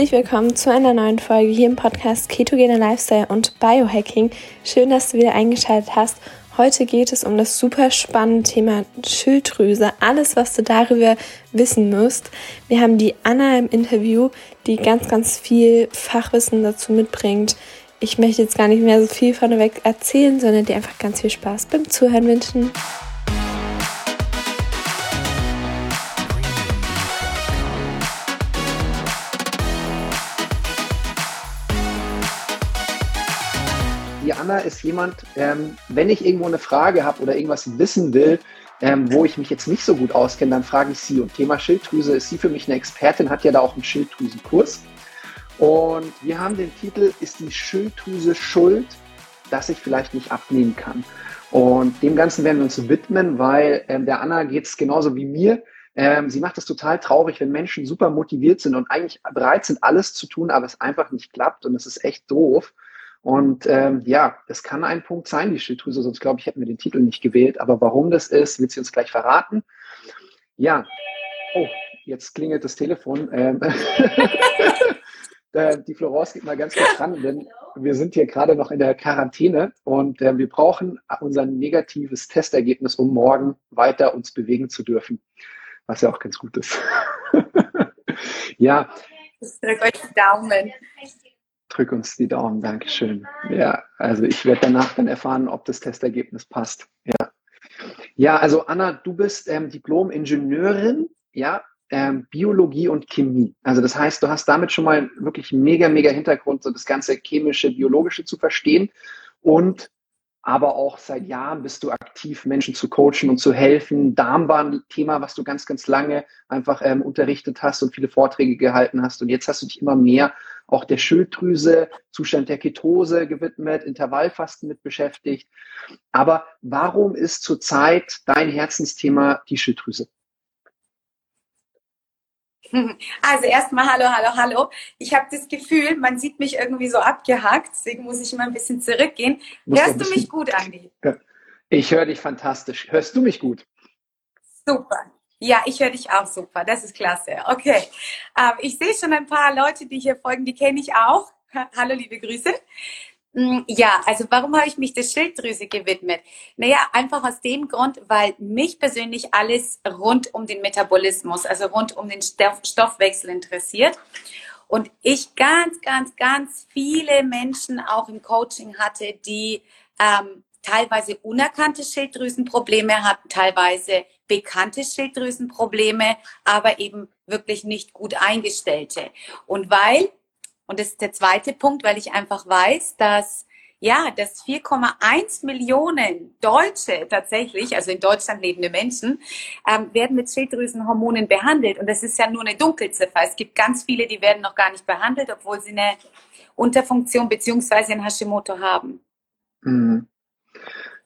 Herzlich willkommen zu einer neuen Folge hier im Podcast Ketogener Lifestyle und Biohacking. Schön, dass du wieder eingeschaltet hast. Heute geht es um das super spannende Thema Schilddrüse. Alles, was du darüber wissen musst. Wir haben die Anna im Interview, die ganz, ganz viel Fachwissen dazu mitbringt. Ich möchte jetzt gar nicht mehr so viel vorneweg erzählen, sondern dir einfach ganz viel Spaß beim Zuhören wünschen. Anna ist jemand, ähm, wenn ich irgendwo eine Frage habe oder irgendwas wissen will, ähm, wo ich mich jetzt nicht so gut auskenne, dann frage ich sie. Und Thema Schilddrüse ist sie für mich eine Expertin, hat ja da auch einen Schilddrüsenkurs. Und wir haben den Titel, ist die Schilddrüse schuld, dass ich vielleicht nicht abnehmen kann? Und dem Ganzen werden wir uns widmen, weil ähm, der Anna geht es genauso wie mir. Ähm, sie macht es total traurig, wenn Menschen super motiviert sind und eigentlich bereit sind, alles zu tun, aber es einfach nicht klappt und es ist echt doof. Und ähm, ja, das kann ein Punkt sein, die Schilddrüse, sonst glaube ich, hätten wir den Titel nicht gewählt. Aber warum das ist, wird sie uns gleich verraten. Ja, oh, jetzt klingelt das Telefon. Ähm, äh, die Florence geht mal ganz kurz ran, denn wir sind hier gerade noch in der Quarantäne und äh, wir brauchen unser negatives Testergebnis, um morgen weiter uns bewegen zu dürfen. Was ja auch ganz gut ist. ja. Ich drücke euch die Daumen drück uns die Daumen, Dankeschön. Ja, also ich werde danach dann erfahren, ob das Testergebnis passt. Ja, ja also Anna, du bist ähm, Diplom-Ingenieurin, ja, ähm, Biologie und Chemie. Also das heißt, du hast damit schon mal wirklich mega, mega Hintergrund, so das ganze chemische, biologische zu verstehen und aber auch seit Jahren bist du aktiv, Menschen zu coachen und zu helfen. Darm war ein Thema, was du ganz, ganz lange einfach ähm, unterrichtet hast und viele Vorträge gehalten hast. Und jetzt hast du dich immer mehr auch der Schilddrüse, Zustand der Ketose gewidmet, Intervallfasten mit beschäftigt. Aber warum ist zurzeit dein Herzensthema die Schilddrüse? Also erstmal hallo, hallo, hallo. Ich habe das Gefühl, man sieht mich irgendwie so abgehakt, deswegen muss ich immer ein bisschen zurückgehen. Muss Hörst du mich gut, Andi? Ich höre dich fantastisch. Hörst du mich gut? Super. Ja, ich höre dich auch super. Das ist klasse. Okay. Ähm, ich sehe schon ein paar Leute, die hier folgen, die kenne ich auch. Hallo, liebe Grüße. Mm, ja, also warum habe ich mich der Schilddrüse gewidmet? Naja, einfach aus dem Grund, weil mich persönlich alles rund um den Metabolismus, also rund um den Stoffwechsel interessiert. Und ich ganz, ganz, ganz viele Menschen auch im Coaching hatte, die ähm, teilweise unerkannte Schilddrüsenprobleme hatten, teilweise bekannte Schilddrüsenprobleme, aber eben wirklich nicht gut eingestellte. Und weil, und das ist der zweite Punkt, weil ich einfach weiß, dass ja, dass 4,1 Millionen Deutsche tatsächlich, also in Deutschland lebende Menschen, ähm, werden mit Schilddrüsenhormonen behandelt. Und das ist ja nur eine Dunkelziffer. Es gibt ganz viele, die werden noch gar nicht behandelt, obwohl sie eine Unterfunktion beziehungsweise ein Hashimoto haben. Mhm.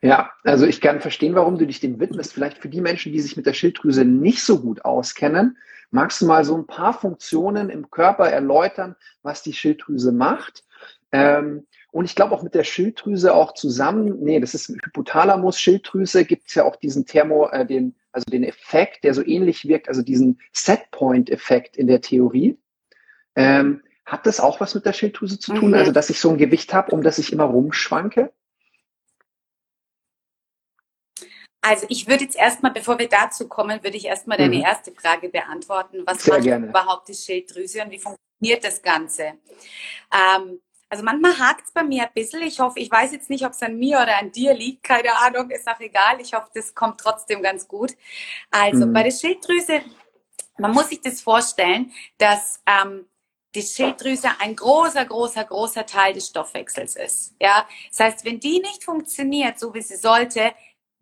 Ja, also ich kann verstehen, warum du dich dem widmest. Vielleicht für die Menschen, die sich mit der Schilddrüse nicht so gut auskennen, magst du mal so ein paar Funktionen im Körper erläutern, was die Schilddrüse macht. Ähm, und ich glaube auch mit der Schilddrüse auch zusammen, nee, das ist Hypothalamus, Schilddrüse, gibt es ja auch diesen Thermo, äh, den, also den Effekt, der so ähnlich wirkt, also diesen Setpoint-Effekt in der Theorie. Ähm, hat das auch was mit der Schilddrüse zu tun? Mhm. Also, dass ich so ein Gewicht habe, um das ich immer rumschwanke? Also ich würde jetzt erstmal, bevor wir dazu kommen, würde ich erstmal deine mhm. erste Frage beantworten. Was Sehr macht gerne. überhaupt die Schilddrüse und wie funktioniert das Ganze? Ähm, also manchmal hakt es bei mir ein bisschen. Ich hoffe, ich weiß jetzt nicht, ob es an mir oder an dir liegt. Keine Ahnung, ist auch egal. Ich hoffe, das kommt trotzdem ganz gut. Also mhm. bei der Schilddrüse, man muss sich das vorstellen, dass ähm, die Schilddrüse ein großer, großer, großer Teil des Stoffwechsels ist. Ja, das heißt, wenn die nicht funktioniert, so wie sie sollte,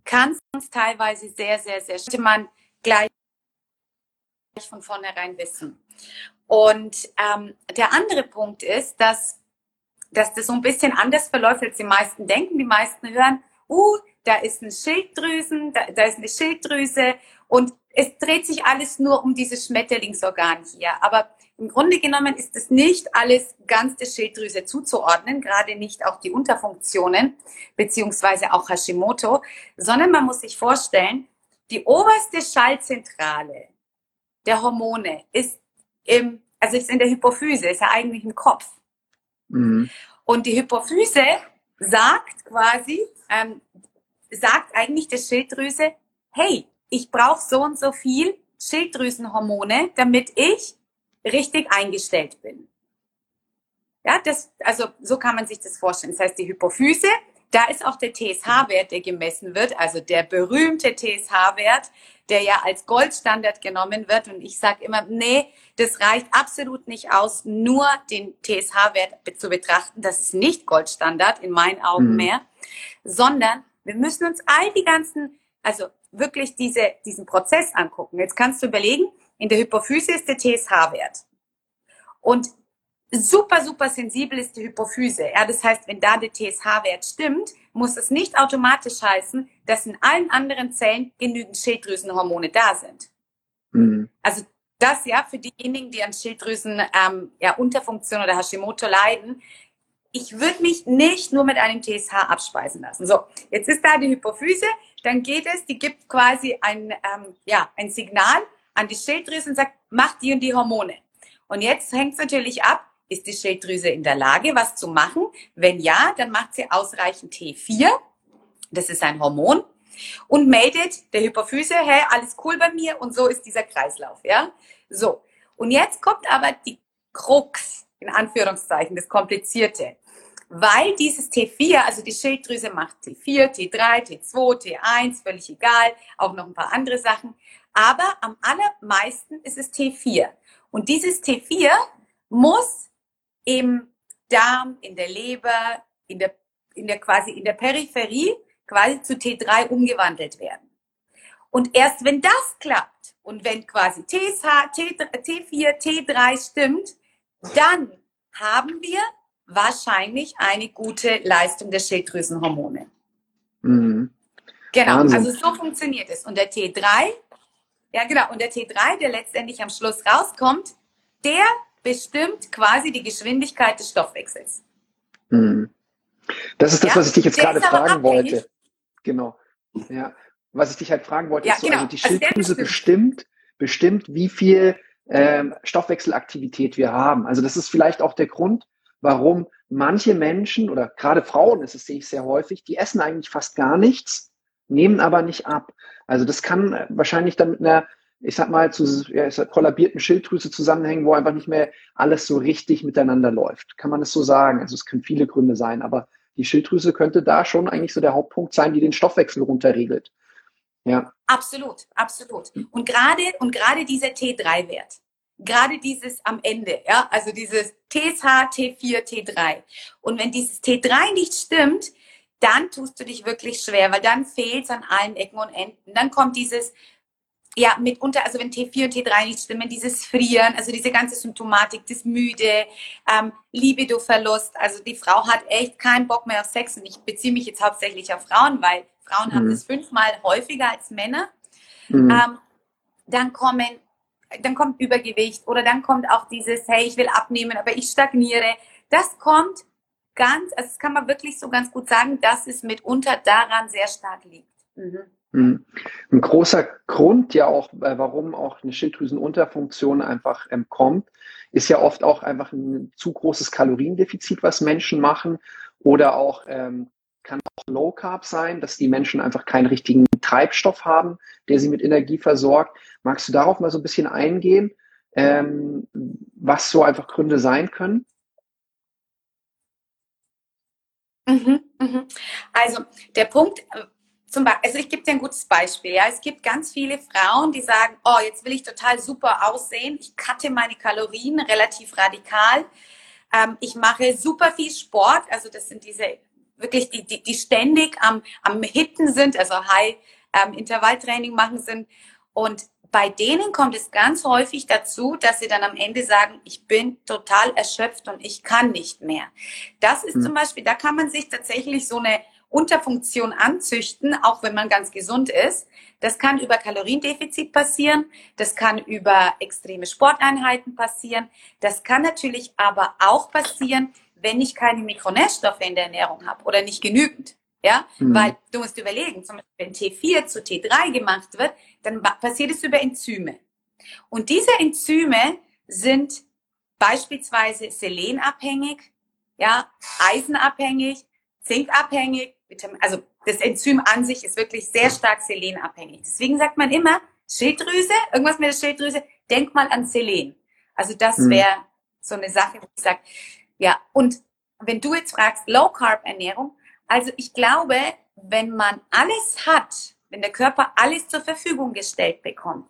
kann es teilweise sehr, sehr, sehr schön man gleich von vornherein wissen. Und ähm, der andere Punkt ist, dass, dass das so ein bisschen anders verläuft, als die meisten denken. Die meisten hören, uh, da ist eine Schilddrüsen, da, da ist eine Schilddrüse und es dreht sich alles nur um dieses Schmetterlingsorgan hier. Aber im Grunde genommen ist es nicht alles ganz der Schilddrüse zuzuordnen, gerade nicht auch die Unterfunktionen, beziehungsweise auch Hashimoto, sondern man muss sich vorstellen, die oberste Schallzentrale der Hormone ist im also ist in der Hypophyse, ist ja eigentlich im Kopf. Mhm. Und die Hypophyse sagt quasi, ähm, sagt eigentlich der Schilddrüse, hey, ich brauche so und so viel Schilddrüsenhormone, damit ich richtig eingestellt bin. Ja, das, also so kann man sich das vorstellen. Das heißt, die Hypophyse, da ist auch der TSH-Wert, der gemessen wird, also der berühmte TSH-Wert, der ja als Goldstandard genommen wird. Und ich sage immer, nee, das reicht absolut nicht aus, nur den TSH-Wert zu betrachten. Das ist nicht Goldstandard in meinen Augen mhm. mehr, sondern wir müssen uns all die ganzen, also wirklich diese, diesen Prozess angucken. Jetzt kannst du überlegen, in der Hypophyse ist der TSH-Wert. Und super, super sensibel ist die Hypophyse. Ja, das heißt, wenn da der TSH-Wert stimmt, muss es nicht automatisch heißen, dass in allen anderen Zellen genügend Schilddrüsenhormone da sind. Mhm. Also das ja für diejenigen, die an Schilddrüsen ähm, ja, Unterfunktion oder Hashimoto leiden. Ich würde mich nicht nur mit einem TSH abspeisen lassen. So, jetzt ist da die Hypophyse, dann geht es, die gibt quasi ein, ähm, ja, ein Signal an die Schilddrüse und sagt, mach die und die Hormone. Und jetzt hängt es natürlich ab, ist die Schilddrüse in der Lage, was zu machen? Wenn ja, dann macht sie ausreichend T4. Das ist ein Hormon. Und meldet der Hypophyse, hey, alles cool bei mir. Und so ist dieser Kreislauf, ja? So. Und jetzt kommt aber die Krux, in Anführungszeichen, das Komplizierte. Weil dieses T4, also die Schilddrüse macht T4, T3, T2, T1, völlig egal, auch noch ein paar andere Sachen. Aber am allermeisten ist es T4. Und dieses T4 muss im Darm, in der Leber, in der, in der quasi in der Peripherie quasi zu T3 umgewandelt werden. Und erst wenn das klappt und wenn quasi TSH, T4, T3 stimmt, dann haben wir wahrscheinlich eine gute Leistung der Schilddrüsenhormone. Mhm. Genau, Wahnsinn. also so funktioniert es. Und der T3, ja genau, und der T3, der letztendlich am Schluss rauskommt, der bestimmt quasi die Geschwindigkeit des Stoffwechsels. Mhm. Das ist das, ja? was ich dich jetzt Der gerade fragen wollte. Genau. Ja. Was ich dich halt fragen wollte, ja, ist so, genau. also die also Schilddrüse also bestimmt, bestimmt, wie viel ähm, Stoffwechselaktivität wir haben. Also das ist vielleicht auch der Grund, warum manche Menschen oder gerade Frauen, das sehe ich sehr häufig, die essen eigentlich fast gar nichts, nehmen aber nicht ab. Also das kann wahrscheinlich dann mit einer ich sag mal, zu ja, kollabierten Schilddrüse zusammenhängen, wo einfach nicht mehr alles so richtig miteinander läuft. Kann man es so sagen? Also es können viele Gründe sein, aber die Schilddrüse könnte da schon eigentlich so der Hauptpunkt sein, die den Stoffwechsel runterregelt. Ja. Absolut, absolut. Und gerade, und gerade dieser T3-Wert, gerade dieses am Ende, ja, also dieses TSH, T4, T3. Und wenn dieses T3 nicht stimmt, dann tust du dich wirklich schwer, weil dann fehlt es an allen Ecken und Enden. Dann kommt dieses ja, mitunter, also wenn T4 und T3 nicht stimmen, dieses Frieren, also diese ganze Symptomatik, das Müde, ähm, Libido-Verlust, also die Frau hat echt keinen Bock mehr auf Sex und ich beziehe mich jetzt hauptsächlich auf Frauen, weil Frauen mhm. haben das fünfmal häufiger als Männer. Mhm. Ähm, dann kommen, dann kommt Übergewicht oder dann kommt auch dieses, hey, ich will abnehmen, aber ich stagniere. Das kommt ganz, also das kann man wirklich so ganz gut sagen, dass es mitunter daran sehr stark liegt. Mhm. Mhm. Ein großer Grund ja auch, äh, warum auch eine Schilddrüsenunterfunktion einfach ähm, kommt, ist ja oft auch einfach ein zu großes Kaloriendefizit, was Menschen machen oder auch ähm, kann auch Low Carb sein, dass die Menschen einfach keinen richtigen Treibstoff haben, der sie mit Energie versorgt. Magst du darauf mal so ein bisschen eingehen, ähm, was so einfach Gründe sein können? Mhm, mhm. Also der Punkt, äh, zum Beispiel, also ich gebe dir ein gutes Beispiel. Ja, es gibt ganz viele Frauen, die sagen, oh, jetzt will ich total super aussehen. Ich cutte meine Kalorien relativ radikal. Ähm, ich mache super viel Sport. Also das sind diese wirklich die, die, die ständig am, am Hitten sind, also High ähm, Intervalltraining machen sind. Und bei denen kommt es ganz häufig dazu, dass sie dann am Ende sagen, ich bin total erschöpft und ich kann nicht mehr. Das ist hm. zum Beispiel, da kann man sich tatsächlich so eine Unterfunktion anzüchten, auch wenn man ganz gesund ist. Das kann über Kaloriendefizit passieren, das kann über extreme Sporteinheiten passieren, das kann natürlich aber auch passieren, wenn ich keine Mikronährstoffe in der Ernährung habe oder nicht genügend. Ja, mhm. weil du musst überlegen, zum Beispiel wenn T4 zu T3 gemacht wird, dann passiert es über Enzyme. Und diese Enzyme sind beispielsweise selenabhängig, ja, eisenabhängig, zinkabhängig, also das Enzym an sich ist wirklich sehr stark selenabhängig. Deswegen sagt man immer, Schilddrüse, irgendwas mit der Schilddrüse, denk mal an Selen. Also das mhm. wäre so eine Sache, wo ich sage, ja, und wenn du jetzt fragst, Low Carb Ernährung, also ich glaube, wenn man alles hat, wenn der Körper alles zur Verfügung gestellt bekommt,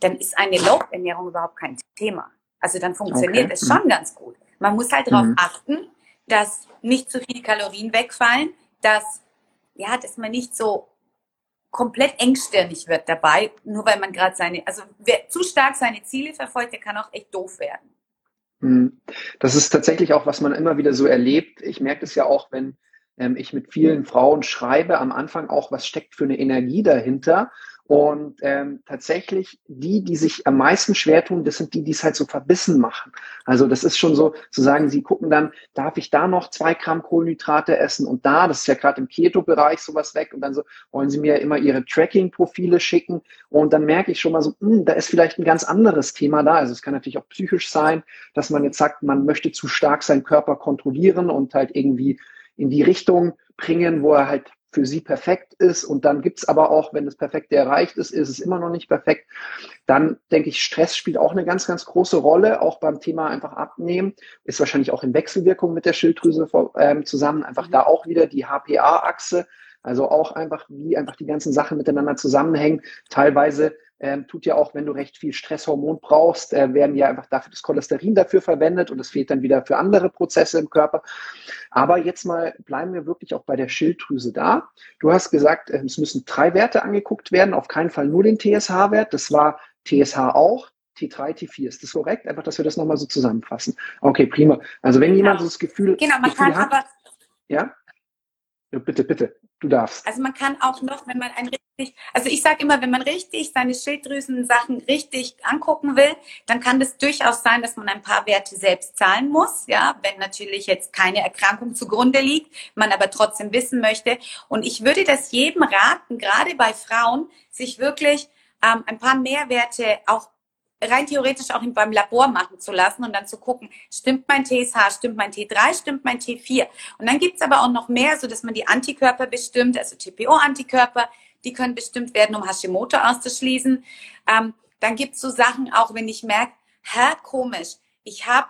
dann ist eine Low Ernährung überhaupt kein Thema. Also dann funktioniert okay. es schon mhm. ganz gut. Man muss halt darauf mhm. achten, dass nicht zu viel Kalorien wegfallen, dass ja, dass man nicht so komplett engstirnig wird dabei, nur weil man gerade seine, also wer zu stark seine Ziele verfolgt, der kann auch echt doof werden. Mhm. Das ist tatsächlich auch, was man immer wieder so erlebt. Ich merke es ja auch, wenn ähm, ich mit vielen Frauen schreibe, am Anfang auch, was steckt für eine Energie dahinter. Und ähm, tatsächlich die, die sich am meisten schwer tun, das sind die, die es halt so verbissen machen. Also das ist schon so, zu sagen, sie gucken dann, darf ich da noch zwei Gramm Kohlenhydrate essen und da, das ist ja gerade im Keto-Bereich sowas weg und dann so wollen sie mir immer ihre Tracking-Profile schicken und dann merke ich schon mal so, mh, hm, da ist vielleicht ein ganz anderes Thema da. Also es kann natürlich auch psychisch sein, dass man jetzt sagt, man möchte zu stark seinen Körper kontrollieren und halt irgendwie in die Richtung bringen, wo er halt für sie perfekt ist. Und dann gibt es aber auch, wenn das Perfekte erreicht ist, ist es immer noch nicht perfekt. Dann denke ich, Stress spielt auch eine ganz, ganz große Rolle, auch beim Thema einfach abnehmen. Ist wahrscheinlich auch in Wechselwirkung mit der Schilddrüse ähm, zusammen. Einfach da auch wieder die HPA-Achse. Also auch einfach, wie einfach die ganzen Sachen miteinander zusammenhängen. Teilweise ähm, tut ja auch, wenn du recht viel Stresshormon brauchst, äh, werden ja einfach dafür das Cholesterin dafür verwendet und es fehlt dann wieder für andere Prozesse im Körper. Aber jetzt mal bleiben wir wirklich auch bei der Schilddrüse da. Du hast gesagt, äh, es müssen drei Werte angeguckt werden, auf keinen Fall nur den TSH-Wert. Das war TSH auch. T3, T4, ist das korrekt? Einfach, dass wir das nochmal so zusammenfassen. Okay, prima. Also wenn jemand genau. so das Gefühl, genau, man Gefühl kann hat, aber ja? ja, bitte, bitte. Du darfst. Also man kann auch noch, wenn man ein richtig, also ich sage immer, wenn man richtig seine Schilddrüsen-Sachen richtig angucken will, dann kann das durchaus sein, dass man ein paar Werte selbst zahlen muss, ja, wenn natürlich jetzt keine Erkrankung zugrunde liegt, man aber trotzdem wissen möchte. Und ich würde das jedem raten, gerade bei Frauen, sich wirklich ähm, ein paar Mehrwerte auch rein theoretisch auch beim Labor machen zu lassen und dann zu gucken, stimmt mein TSH, stimmt mein T3, stimmt mein T4. Und dann gibt's aber auch noch mehr, so dass man die Antikörper bestimmt, also TPO-Antikörper, die können bestimmt werden, um Hashimoto auszuschließen. Ähm, dann gibt's so Sachen auch, wenn ich merke, hä, komisch, ich habe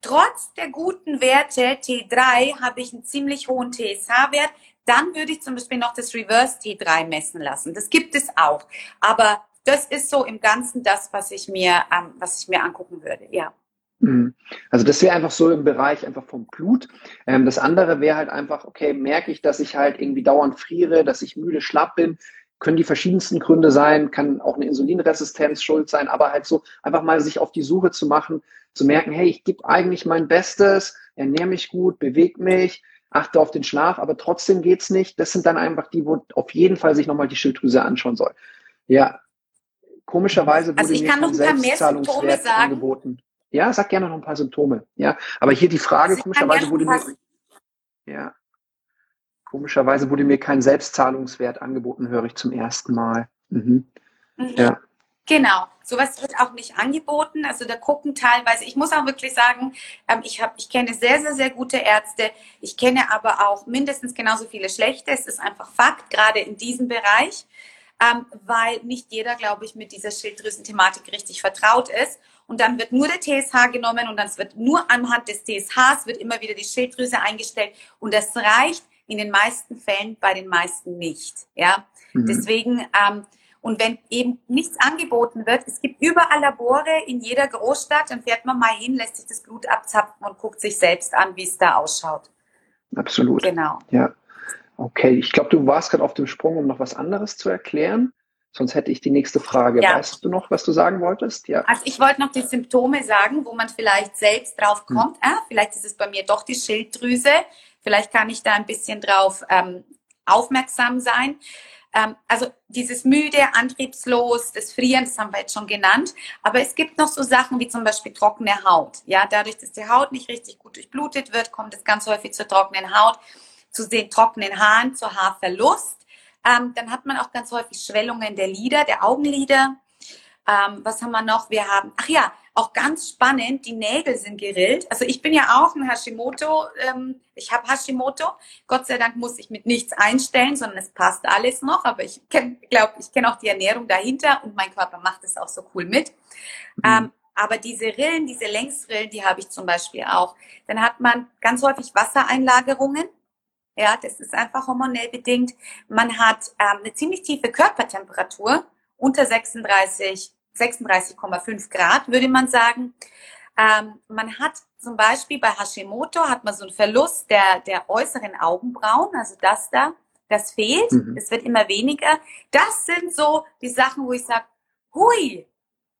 trotz der guten Werte T3 habe ich einen ziemlich hohen TSH-Wert, dann würde ich zum Beispiel noch das Reverse T3 messen lassen. Das gibt es auch. Aber das ist so im Ganzen das, was ich mir, ähm, was ich mir angucken würde, ja. Mhm. Also das wäre einfach so im Bereich einfach vom Blut. Ähm, das andere wäre halt einfach, okay, merke ich, dass ich halt irgendwie dauernd friere, dass ich müde, schlapp bin, können die verschiedensten Gründe sein, kann auch eine Insulinresistenz schuld sein, aber halt so einfach mal sich auf die Suche zu machen, zu merken, hey, ich gebe eigentlich mein Bestes, ernähre mich gut, bewege mich, achte auf den Schlaf, aber trotzdem geht's nicht. Das sind dann einfach die, wo auf jeden Fall sich nochmal die Schilddrüse anschauen soll. Ja, Komischerweise wurde also ich mir kann noch ein paar mehr Symptome sagen. angeboten. Ja, sag gerne noch ein paar Symptome. Ja, aber hier die Frage, also komischerweise wurde mir, ja, komischerweise wurde mir kein Selbstzahlungswert angeboten, höre ich zum ersten Mal. Mhm. Mhm. Ja. Genau, sowas wird auch nicht angeboten. Also da gucken teilweise, ich muss auch wirklich sagen, ähm, ich, hab, ich kenne sehr, sehr, sehr gute Ärzte. Ich kenne aber auch mindestens genauso viele schlechte. Es ist einfach Fakt, gerade in diesem Bereich ähm, weil nicht jeder, glaube ich, mit dieser Schilddrüsenthematik richtig vertraut ist. Und dann wird nur der TSH genommen und dann wird nur anhand des TSHs wird immer wieder die Schilddrüse eingestellt und das reicht in den meisten Fällen bei den meisten nicht. Ja, mhm. deswegen ähm, und wenn eben nichts angeboten wird, es gibt überall Labore in jeder Großstadt, dann fährt man mal hin, lässt sich das Blut abzapfen und guckt sich selbst an, wie es da ausschaut. Absolut. Genau. Ja. Okay, ich glaube, du warst gerade auf dem Sprung, um noch was anderes zu erklären. Sonst hätte ich die nächste Frage. Ja. Weißt du noch, was du sagen wolltest? Ja. Also ich wollte noch die Symptome sagen, wo man vielleicht selbst drauf hm. kommt. Hm. Ah, vielleicht ist es bei mir doch die Schilddrüse. Vielleicht kann ich da ein bisschen drauf ähm, aufmerksam sein. Ähm, also dieses müde, antriebslos, das Frieren, das haben wir jetzt schon genannt. Aber es gibt noch so Sachen wie zum Beispiel trockene Haut. Ja, dadurch, dass die Haut nicht richtig gut durchblutet wird, kommt es ganz häufig zur trockenen Haut zu den trockenen Haaren, zu Haarverlust. Ähm, dann hat man auch ganz häufig Schwellungen der Lider, der Augenlider. Ähm, was haben wir noch? Wir haben, ach ja, auch ganz spannend, die Nägel sind gerillt. Also ich bin ja auch ein Hashimoto, ähm, ich habe Hashimoto. Gott sei Dank muss ich mit nichts einstellen, sondern es passt alles noch. Aber ich glaube, ich kenne auch die Ernährung dahinter und mein Körper macht es auch so cool mit. Mhm. Ähm, aber diese Rillen, diese Längsrillen, die habe ich zum Beispiel auch. Dann hat man ganz häufig Wassereinlagerungen. Ja, das ist einfach hormonell bedingt. Man hat ähm, eine ziemlich tiefe Körpertemperatur, unter 36, 36,5 Grad, würde man sagen. Ähm, man hat zum Beispiel bei Hashimoto hat man so einen Verlust der, der äußeren Augenbrauen, also das da, das fehlt, mhm. es wird immer weniger. Das sind so die Sachen, wo ich sage, hui,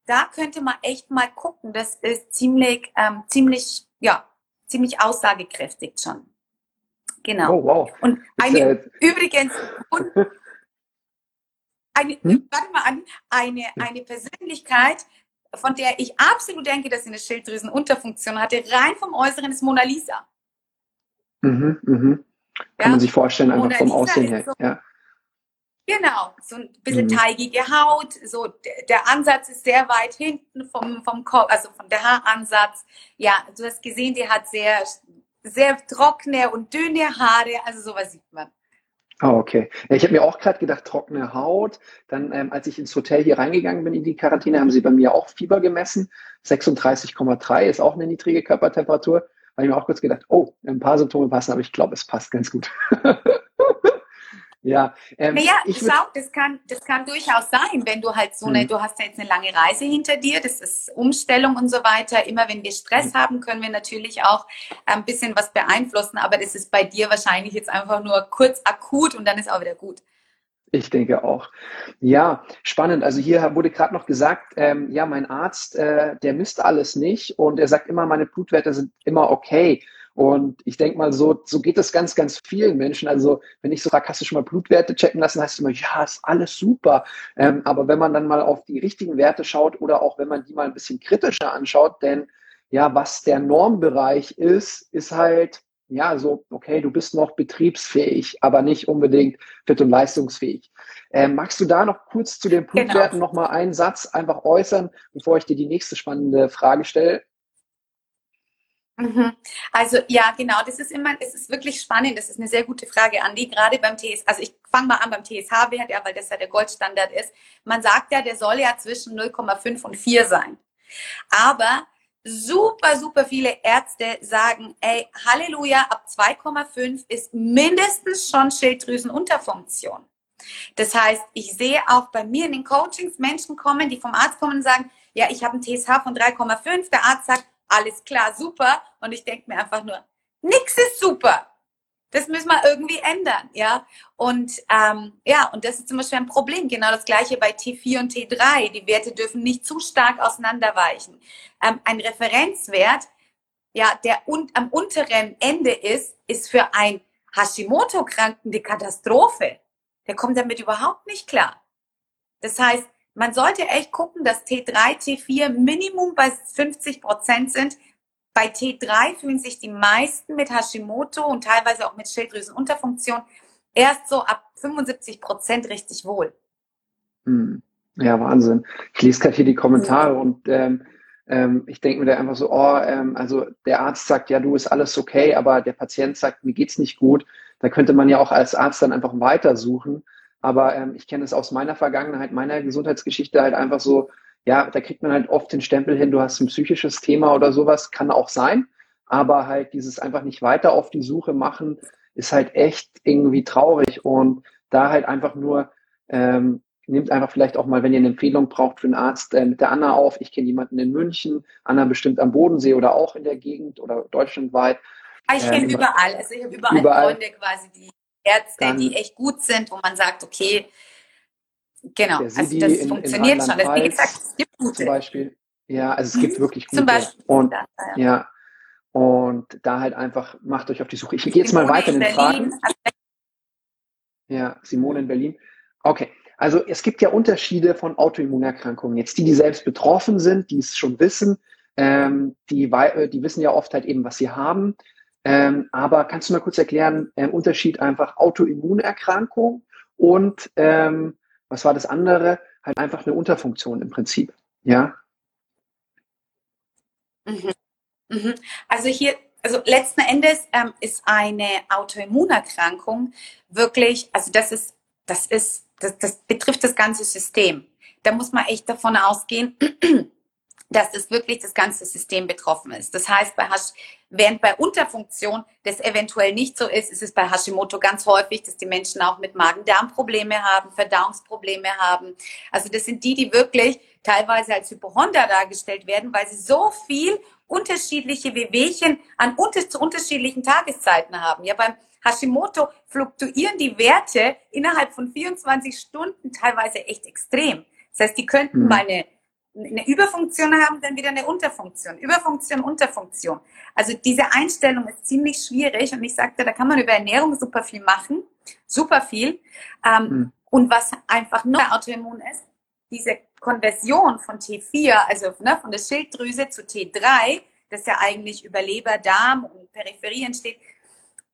da könnte man echt mal gucken. Das ist ziemlich, ähm, ziemlich, ja, ziemlich aussagekräftig schon. Genau. Oh, wow. Und eine, äh, übrigens, und eine, hm? warte mal an, eine, eine Persönlichkeit, von der ich absolut denke, dass sie eine Schilddrüsenunterfunktion hatte, rein vom Äußeren ist Mona Lisa. Mhm, mhm. Kann ja? man sich vorstellen, einfach Mona vom Lisa Aussehen her. So, ja. Genau, so ein bisschen mhm. teigige Haut, so der Ansatz ist sehr weit hinten vom, vom Kopf, also von der Haaransatz. Ja, du hast gesehen, die hat sehr, sehr trockene und dünne Haare, also sowas sieht man. Ah, oh, okay. Ich habe mir auch gerade gedacht, trockene Haut. Dann, ähm, als ich ins Hotel hier reingegangen bin in die Quarantäne, haben sie bei mir auch Fieber gemessen. 36,3 ist auch eine niedrige Körpertemperatur. Habe ich mir auch kurz gedacht, oh, ein paar Symptome passen, aber ich glaube, es passt ganz gut. Ja, ähm, naja, ich schau, das kann, das kann durchaus sein, wenn du halt so eine, hm. du hast ja jetzt eine lange Reise hinter dir, das ist Umstellung und so weiter. Immer wenn wir Stress hm. haben, können wir natürlich auch ein bisschen was beeinflussen, aber das ist bei dir wahrscheinlich jetzt einfach nur kurz akut und dann ist auch wieder gut. Ich denke auch. Ja, spannend. Also hier wurde gerade noch gesagt, ähm, ja, mein Arzt, äh, der misst alles nicht und er sagt immer, meine Blutwerte sind immer okay. Und ich denke mal, so, so geht es ganz, ganz vielen Menschen. Also, wenn ich so frage, hast du schon mal Blutwerte checken lassen, heißt es immer, ja, ist alles super. Ähm, aber wenn man dann mal auf die richtigen Werte schaut oder auch wenn man die mal ein bisschen kritischer anschaut, denn ja, was der Normbereich ist, ist halt, ja, so, okay, du bist noch betriebsfähig, aber nicht unbedingt fit und leistungsfähig. Ähm, magst du da noch kurz zu den genau. Blutwerten genau. nochmal einen Satz einfach äußern, bevor ich dir die nächste spannende Frage stelle? Mhm. Also ja, genau, das ist immer, es ist wirklich spannend, das ist eine sehr gute Frage, Andi, gerade beim TSH, also ich fange mal an beim TSH-Wert, ja, weil das ja der Goldstandard ist. Man sagt ja, der soll ja zwischen 0,5 und 4 sein. Aber super, super viele Ärzte sagen, ey, Halleluja, ab 2,5 ist mindestens schon Schilddrüsenunterfunktion. Das heißt, ich sehe auch bei mir in den Coachings Menschen kommen, die vom Arzt kommen und sagen, ja, ich habe einen TSH von 3,5, der Arzt sagt, alles klar, super. Und ich denke mir einfach nur, nix ist super. Das müssen wir irgendwie ändern, ja. Und ähm, ja, und das ist zum Beispiel ein Problem. Genau das gleiche bei T4 und T3. Die Werte dürfen nicht zu stark auseinanderweichen. Ähm, ein Referenzwert, ja, der un am unteren Ende ist, ist für ein Hashimoto-Kranken die Katastrophe. Der kommt damit überhaupt nicht klar. Das heißt, man sollte echt gucken, dass T3, T4 Minimum bei 50 Prozent sind. Bei T3 fühlen sich die meisten mit Hashimoto und teilweise auch mit Schilddrüsenunterfunktion erst so ab 75 Prozent richtig wohl. Hm. Ja, Wahnsinn. Ich lese gerade hier die Kommentare ja. und ähm, ähm, ich denke mir da einfach so, oh, ähm, also der Arzt sagt, ja, du ist alles okay, aber der Patient sagt, mir geht's nicht gut. Da könnte man ja auch als Arzt dann einfach weitersuchen. Aber ähm, ich kenne es aus meiner Vergangenheit, meiner Gesundheitsgeschichte halt einfach so, ja, da kriegt man halt oft den Stempel hin, du hast ein psychisches Thema oder sowas, kann auch sein. Aber halt dieses einfach nicht weiter auf die Suche machen, ist halt echt irgendwie traurig. Und da halt einfach nur, ähm, nehmt einfach vielleicht auch mal, wenn ihr eine Empfehlung braucht für einen Arzt, äh, mit der Anna auf. Ich kenne jemanden in München, Anna bestimmt am Bodensee oder auch in der Gegend oder deutschlandweit. Ah, ich kenne ähm, überall. Also ich habe überall, überall Freunde quasi, die Ärzte, die echt gut sind, wo man sagt, okay, genau, also das in, funktioniert in schon. Das, wie gesagt, es gibt gute. Zum Beispiel. Ja, also es gibt mhm. wirklich gute. Zum Beispiel. Und, das, ja. ja. Und da halt einfach, macht euch auf die Suche. Ich gehe jetzt mal weiter in den Fragen. Ja, Simone in Berlin. Okay. Also es gibt ja Unterschiede von Autoimmunerkrankungen. Jetzt die, die selbst betroffen sind, die es schon wissen, ähm, die, äh, die wissen ja oft halt eben, was sie haben. Ähm, aber kannst du mal kurz erklären, äh, Unterschied einfach Autoimmunerkrankung und ähm, was war das andere? Halt einfach eine Unterfunktion im Prinzip. Ja. Mhm. Mhm. Also hier, also letzten Endes ähm, ist eine Autoimmunerkrankung wirklich, also das ist, das ist, das, das betrifft das ganze System. Da muss man echt davon ausgehen, dass das wirklich das ganze System betroffen ist. Das heißt, bei Hash, während bei Unterfunktion das eventuell nicht so ist, ist es bei Hashimoto ganz häufig, dass die Menschen auch mit Magen-Darm-Probleme haben, Verdauungsprobleme haben. Also das sind die, die wirklich teilweise als Hypochonder dargestellt werden, weil sie so viel unterschiedliche Wehwehchen an unter zu unterschiedlichen Tageszeiten haben. Ja, beim Hashimoto fluktuieren die Werte innerhalb von 24 Stunden teilweise echt extrem. Das heißt, die könnten mhm. mal eine eine Überfunktion haben, dann wieder eine Unterfunktion. Überfunktion, Unterfunktion. Also diese Einstellung ist ziemlich schwierig und ich sagte, da kann man über Ernährung super viel machen, super viel. Ähm, mhm. Und was einfach nur Autoimmun ist, diese Konversion von T4, also ne, von der Schilddrüse zu T3, das ja eigentlich über Leber, Darm und Peripherie entsteht,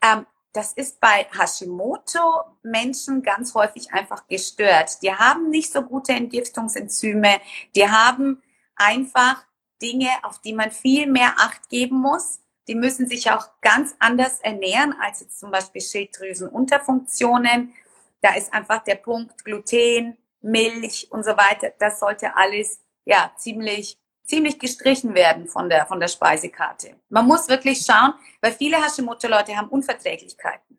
ähm, das ist bei Hashimoto-Menschen ganz häufig einfach gestört. Die haben nicht so gute Entgiftungsenzyme. Die haben einfach Dinge, auf die man viel mehr Acht geben muss. Die müssen sich auch ganz anders ernähren als jetzt zum Beispiel Schilddrüsenunterfunktionen. Da ist einfach der Punkt Gluten, Milch und so weiter. Das sollte alles ja ziemlich ziemlich gestrichen werden von der, von der Speisekarte. Man muss wirklich schauen, weil viele Hashimoto-Leute haben Unverträglichkeiten.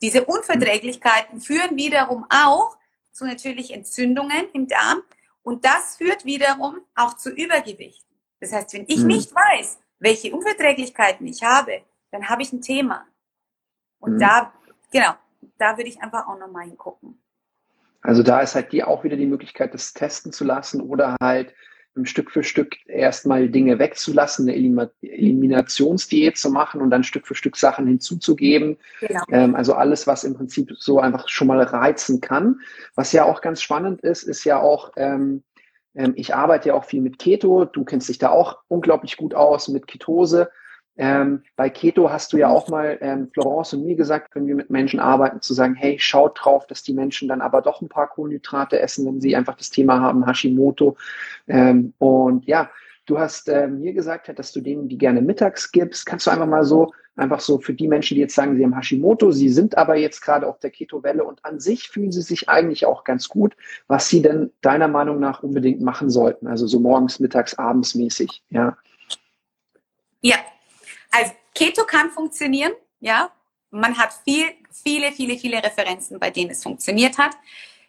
Diese Unverträglichkeiten führen wiederum auch zu natürlich Entzündungen im Darm und das führt wiederum auch zu Übergewicht. Das heißt, wenn ich mhm. nicht weiß, welche Unverträglichkeiten ich habe, dann habe ich ein Thema. Und mhm. da, genau, da würde ich einfach auch nochmal hingucken. Also da ist halt die auch wieder die Möglichkeit, das testen zu lassen oder halt Stück für Stück erstmal Dinge wegzulassen, eine Eliminationsdiät zu machen und dann Stück für Stück Sachen hinzuzugeben. Genau. Ähm, also alles, was im Prinzip so einfach schon mal reizen kann. Was ja auch ganz spannend ist, ist ja auch, ähm, ähm, ich arbeite ja auch viel mit Keto. Du kennst dich da auch unglaublich gut aus mit Ketose. Ähm, bei Keto hast du ja auch mal ähm, Florence und mir gesagt, wenn wir mit Menschen arbeiten, zu sagen, hey, schaut drauf, dass die Menschen dann aber doch ein paar Kohlenhydrate essen, wenn sie einfach das Thema haben, Hashimoto. Ähm, und ja, du hast äh, mir gesagt, dass du denen die gerne mittags gibst. Kannst du einfach mal so, einfach so für die Menschen, die jetzt sagen, sie haben Hashimoto, sie sind aber jetzt gerade auf der Keto-Welle und an sich fühlen sie sich eigentlich auch ganz gut, was sie denn deiner Meinung nach unbedingt machen sollten? Also so morgens, mittags, abends mäßig, ja. Ja, also Keto kann funktionieren, ja. Man hat viel, viele, viele, viele Referenzen, bei denen es funktioniert hat.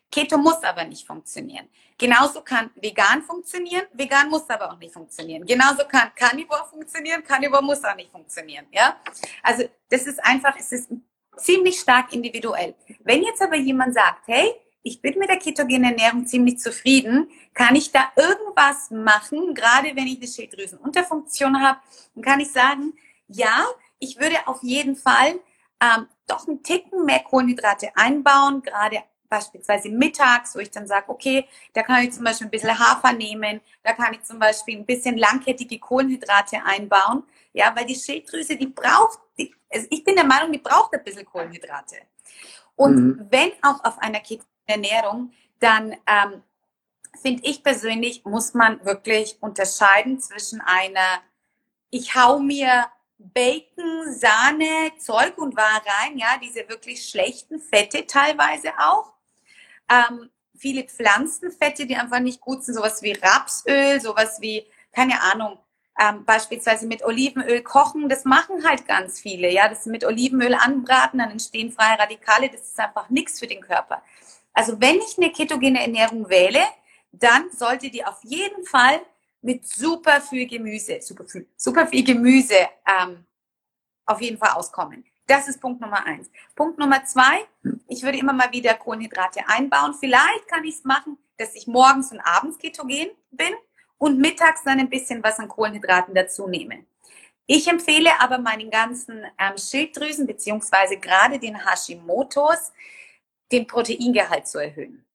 Keto muss aber nicht funktionieren. Genauso kann vegan funktionieren, vegan muss aber auch nicht funktionieren. Genauso kann Carnivore funktionieren, Carnivore muss auch nicht funktionieren, ja. Also das ist einfach, es ist ziemlich stark individuell. Wenn jetzt aber jemand sagt, hey, ich bin mit der ketogenen Ernährung ziemlich zufrieden. Kann ich da irgendwas machen, gerade wenn ich eine Schilddrüsenunterfunktion habe? Dann kann ich sagen, ja, ich würde auf jeden Fall ähm, doch einen Ticken mehr Kohlenhydrate einbauen, gerade beispielsweise mittags, wo ich dann sage, okay, da kann ich zum Beispiel ein bisschen Hafer nehmen, da kann ich zum Beispiel ein bisschen langkettige Kohlenhydrate einbauen, ja, weil die Schilddrüse, die braucht, die, also ich bin der Meinung, die braucht ein bisschen Kohlenhydrate. Und mhm. wenn auch auf einer Ernährung, dann ähm, finde ich persönlich, muss man wirklich unterscheiden zwischen einer, ich hau mir Bacon, Sahne, Zeug und war rein, ja, diese wirklich schlechten Fette teilweise auch. Ähm, viele Pflanzenfette, die einfach nicht gut sind, sowas wie Rapsöl, sowas wie, keine Ahnung, ähm, beispielsweise mit Olivenöl kochen, das machen halt ganz viele, ja, das mit Olivenöl anbraten, dann entstehen freie Radikale, das ist einfach nichts für den Körper. Also wenn ich eine ketogene Ernährung wähle, dann sollte die auf jeden Fall mit super viel Gemüse, super viel, super viel Gemüse ähm, auf jeden Fall auskommen. Das ist Punkt Nummer eins. Punkt Nummer zwei, ich würde immer mal wieder Kohlenhydrate einbauen. Vielleicht kann ich es machen, dass ich morgens und abends ketogen bin und mittags dann ein bisschen was an Kohlenhydraten dazu nehme. Ich empfehle aber meinen ganzen ähm, Schilddrüsen beziehungsweise gerade den Hashimotos den Proteingehalt zu erhöhen.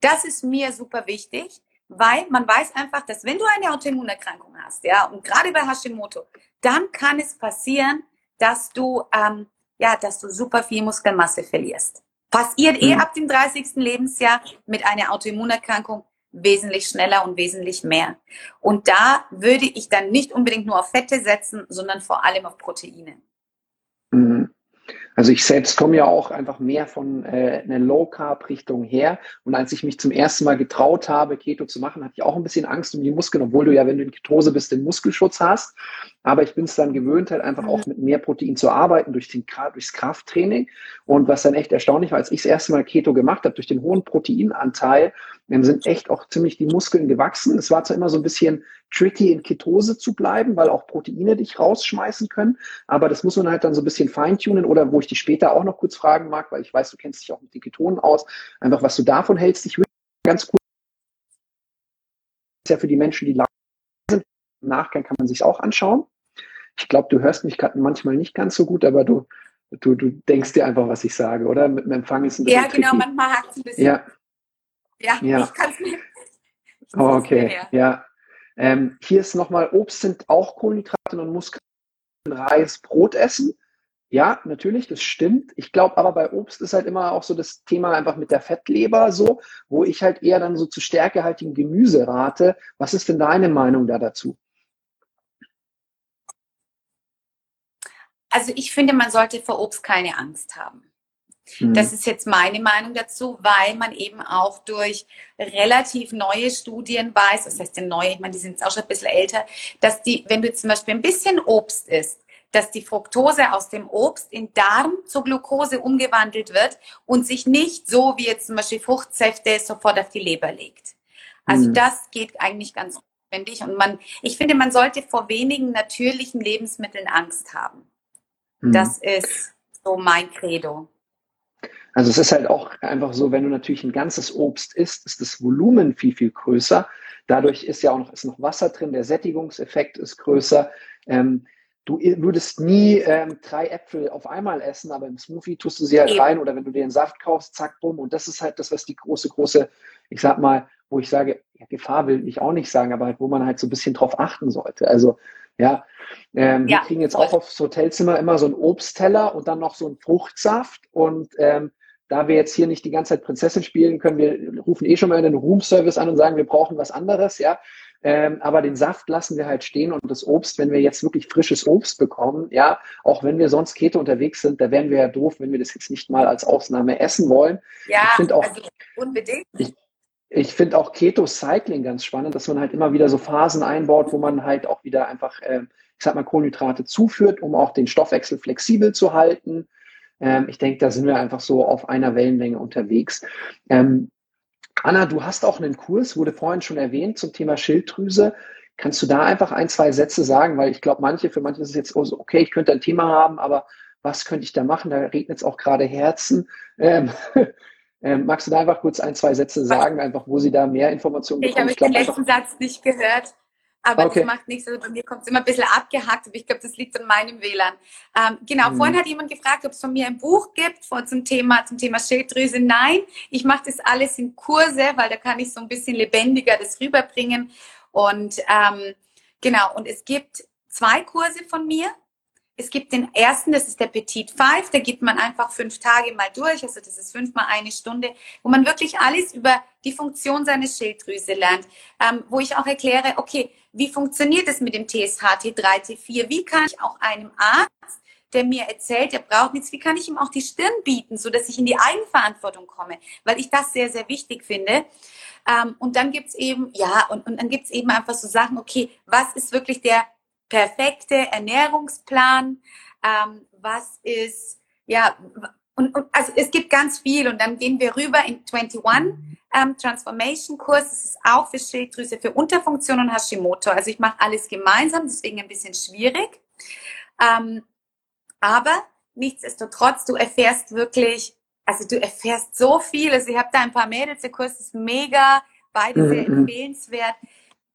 Das ist mir super wichtig, weil man weiß einfach, dass wenn du eine Autoimmunerkrankung hast, ja, und gerade bei Hashimoto, dann kann es passieren, dass du, ähm, ja, dass du super viel Muskelmasse verlierst. Passiert eh mhm. ab dem 30. Lebensjahr mit einer Autoimmunerkrankung wesentlich schneller und wesentlich mehr. Und da würde ich dann nicht unbedingt nur auf Fette setzen, sondern vor allem auf Proteine. Mhm. Also ich selbst komme ja auch einfach mehr von äh, einer Low Carb Richtung her. Und als ich mich zum ersten Mal getraut habe, Keto zu machen, hatte ich auch ein bisschen Angst um die Muskeln, obwohl du ja, wenn du in Ketose bist, den Muskelschutz hast. Aber ich bin es dann gewöhnt, halt einfach auch mit mehr Protein zu arbeiten durch den, durchs Krafttraining. Und was dann echt erstaunlich war, als ich das erste Mal Keto gemacht habe, durch den hohen Proteinanteil, dann sind echt auch ziemlich die Muskeln gewachsen. Es war zwar immer so ein bisschen tricky, in Ketose zu bleiben, weil auch Proteine dich rausschmeißen können. Aber das muss man halt dann so ein bisschen feintunen oder wo ich dich später auch noch kurz fragen mag, weil ich weiß, du kennst dich auch mit den Ketonen aus, einfach was du davon hältst. Ich würde ganz kurz, ist ja für die Menschen, die lang sind, im Nachgang kann man sich auch anschauen. Ich glaube, du hörst mich gerade manchmal nicht ganz so gut, aber du, du, du denkst dir einfach, was ich sage, oder? Mit dem Empfang ist ein bisschen Ja, genau, tricky. manchmal hakt es ein bisschen. Ja, ja, ja. ich kann es nicht. Okay, ja. Ähm, hier ist nochmal, Obst sind auch Kohlenhydrate und muss Reis, Brot essen. Ja, natürlich, das stimmt. Ich glaube aber bei Obst ist halt immer auch so das Thema einfach mit der Fettleber so, wo ich halt eher dann so zu stärkehaltigen Gemüse rate. Was ist denn deine Meinung da dazu? Also ich finde, man sollte vor Obst keine Angst haben. Mhm. Das ist jetzt meine Meinung dazu, weil man eben auch durch relativ neue Studien weiß, das heißt, neue, ich meine, die sind jetzt auch schon ein bisschen älter, dass die, wenn du zum Beispiel ein bisschen Obst isst, dass die Fructose aus dem Obst in Darm zu Glucose umgewandelt wird und sich nicht so wie jetzt zum Beispiel Fruchtsäfte sofort auf die Leber legt. Also mhm. das geht eigentlich ganz notwendig und man, ich finde, man sollte vor wenigen natürlichen Lebensmitteln Angst haben. Mhm. Das ist so mein Credo. Also es ist halt auch einfach so, wenn du natürlich ein ganzes Obst isst, ist das Volumen viel, viel größer. Dadurch ist ja auch noch, ist noch Wasser drin, der Sättigungseffekt ist größer. Ähm, du würdest nie ähm, drei Äpfel auf einmal essen, aber im Smoothie tust du sie halt rein oder wenn du dir einen Saft kaufst, zack, bumm. Und das ist halt das, was die große, große, ich sag mal, wo ich sage, ja, Gefahr will ich auch nicht sagen, aber halt, wo man halt so ein bisschen drauf achten sollte. Also, ja, ähm, ja wir kriegen jetzt voll. auch aufs Hotelzimmer immer so einen Obstteller und dann noch so einen Fruchtsaft und ähm, da wir jetzt hier nicht die ganze Zeit Prinzessin spielen können, wir rufen eh schon mal einen Roomservice an und sagen, wir brauchen was anderes, ja. Ähm, aber den Saft lassen wir halt stehen und das Obst, wenn wir jetzt wirklich frisches Obst bekommen, ja, auch wenn wir sonst Keto unterwegs sind, da wären wir ja doof, wenn wir das jetzt nicht mal als Ausnahme essen wollen. Ja, ich auch, also unbedingt. Ich, ich finde auch Keto Cycling ganz spannend, dass man halt immer wieder so Phasen einbaut, wo man halt auch wieder einfach, äh, ich sag mal, Kohlenhydrate zuführt, um auch den Stoffwechsel flexibel zu halten. Ähm, ich denke, da sind wir einfach so auf einer Wellenlänge unterwegs. Ähm, Anna, du hast auch einen Kurs, wurde vorhin schon erwähnt, zum Thema Schilddrüse. Kannst du da einfach ein, zwei Sätze sagen? Weil ich glaube, manche, für manche ist es jetzt so, okay, ich könnte ein Thema haben, aber was könnte ich da machen? Da regnet es auch gerade Herzen. Ähm, ähm, magst du da einfach kurz ein, zwei Sätze sagen, einfach wo sie da mehr Informationen bekommen? Ich habe den letzten Satz nicht gehört. Aber okay. das macht nichts. Also bei mir kommt es immer ein bisschen abgehackt, aber ich glaube, das liegt an meinem WLAN. Ähm, genau, mhm. vorhin hat jemand gefragt, ob es von mir ein Buch gibt vor, zum Thema, zum Thema Schilddrüse. Nein, ich mache das alles in Kurse, weil da kann ich so ein bisschen lebendiger das rüberbringen. Und ähm, genau, und es gibt zwei Kurse von mir. Es gibt den ersten, das ist der Petit Five, da geht man einfach fünf Tage mal durch, also das ist fünfmal eine Stunde, wo man wirklich alles über die Funktion seiner Schilddrüse lernt, ähm, wo ich auch erkläre, okay, wie funktioniert es mit dem TSH, T3, T4? Wie kann ich auch einem Arzt, der mir erzählt, er braucht nichts, wie kann ich ihm auch die Stirn bieten, so dass ich in die Eigenverantwortung komme? Weil ich das sehr, sehr wichtig finde. Ähm, und dann gibt's eben, ja, und, und dann gibt's eben einfach so Sachen, okay, was ist wirklich der perfekte Ernährungsplan? Ähm, was ist, ja, und, und also es gibt ganz viel und dann gehen wir rüber in 21 ähm, Transformation Kurs. Das ist auch für Schilddrüse, für Unterfunktion und Hashimoto. Also ich mache alles gemeinsam, deswegen ein bisschen schwierig. Ähm, aber nichtsdestotrotz, du erfährst wirklich, also du erfährst so viel. Also ich habe da ein paar Mädels, der Kurs ist mega, beide sehr mhm. empfehlenswert.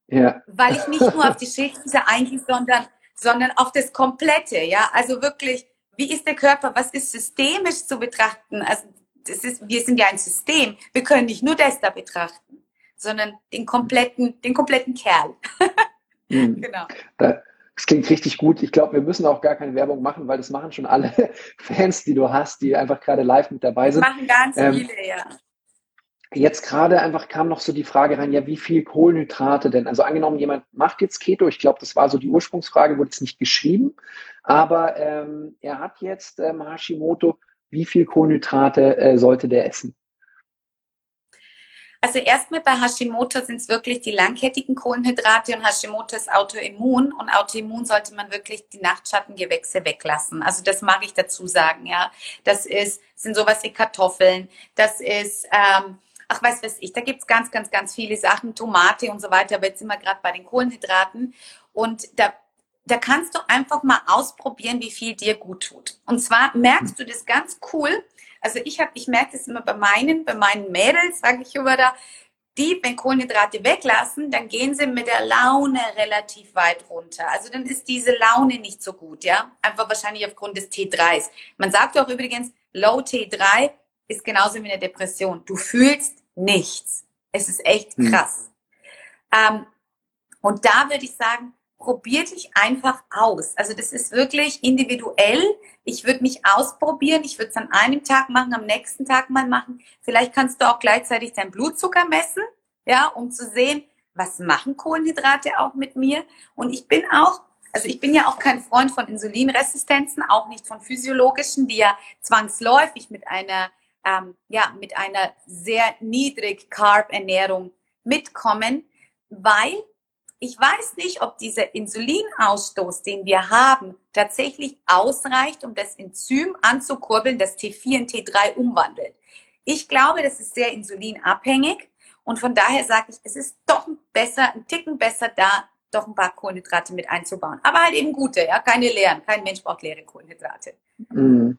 Ja. Weil ich nicht nur auf die Schilddrüse eingehe, sondern, sondern auf das Komplette, ja. Also wirklich, wie ist der Körper, was ist systemisch zu betrachten? Also das ist, wir sind ja ein System. Wir können nicht nur das da betrachten, sondern den kompletten, den kompletten Kerl. mhm. Genau. Das klingt richtig gut. Ich glaube, wir müssen auch gar keine Werbung machen, weil das machen schon alle Fans, die du hast, die einfach gerade live mit dabei sind. Das machen ganz ähm, viele, ja. Jetzt gerade einfach kam noch so die Frage rein, ja, wie viel Kohlenhydrate denn? Also angenommen, jemand macht jetzt Keto, ich glaube, das war so die Ursprungsfrage, wurde jetzt nicht geschrieben, aber ähm, er hat jetzt ähm, Hashimoto, wie viel Kohlenhydrate äh, sollte der essen? Also erstmal bei Hashimoto sind es wirklich die langkettigen Kohlenhydrate und Hashimoto ist Autoimmun und Autoimmun sollte man wirklich die Nachtschattengewächse weglassen. Also das mag ich dazu sagen, ja. Das ist, sind sowas wie Kartoffeln, das ist, ähm, ach weiß was ich, da gibt's ganz, ganz, ganz viele Sachen, Tomate und so weiter, aber jetzt sind wir gerade bei den Kohlenhydraten und da da kannst du einfach mal ausprobieren, wie viel dir gut tut. Und zwar merkst du das ganz cool, also ich habe, ich merke das immer bei meinen, bei meinen Mädels, sage ich immer da, die, wenn Kohlenhydrate weglassen, dann gehen sie mit der Laune relativ weit runter. Also dann ist diese Laune nicht so gut, ja. Einfach wahrscheinlich aufgrund des T3s. Man sagt auch übrigens, Low T3 ist genauso wie eine Depression. Du fühlst nichts. Es ist echt hm. krass. Hm. Ähm, und da würde ich sagen, probier dich einfach aus. Also das ist wirklich individuell. Ich würde mich ausprobieren. Ich würde es an einem Tag machen, am nächsten Tag mal machen. Vielleicht kannst du auch gleichzeitig deinen Blutzucker messen, ja, um zu sehen, was machen Kohlenhydrate auch mit mir. Und ich bin auch, also ich bin ja auch kein Freund von Insulinresistenzen, auch nicht von physiologischen, die ja zwangsläufig mit einer, ähm, ja, mit einer sehr niedrig Carb Ernährung mitkommen, weil ich weiß nicht, ob dieser Insulinausstoß, den wir haben, tatsächlich ausreicht, um das Enzym anzukurbeln, das T4 in T3 umwandelt. Ich glaube, das ist sehr insulinabhängig und von daher sage ich, es ist doch besser, ein Ticken besser da, doch ein paar Kohlenhydrate mit einzubauen. Aber halt eben gute, ja, keine leeren. Kein Mensch braucht leere Kohlenhydrate. Mhm.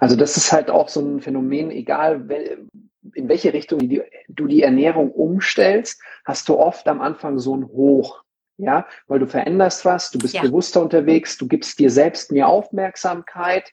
Also das ist halt auch so ein Phänomen, egal in welche Richtung du die Ernährung umstellst, hast du oft am Anfang so ein Hoch. Ja, weil du veränderst was, du bist ja. bewusster unterwegs, du gibst dir selbst mehr Aufmerksamkeit.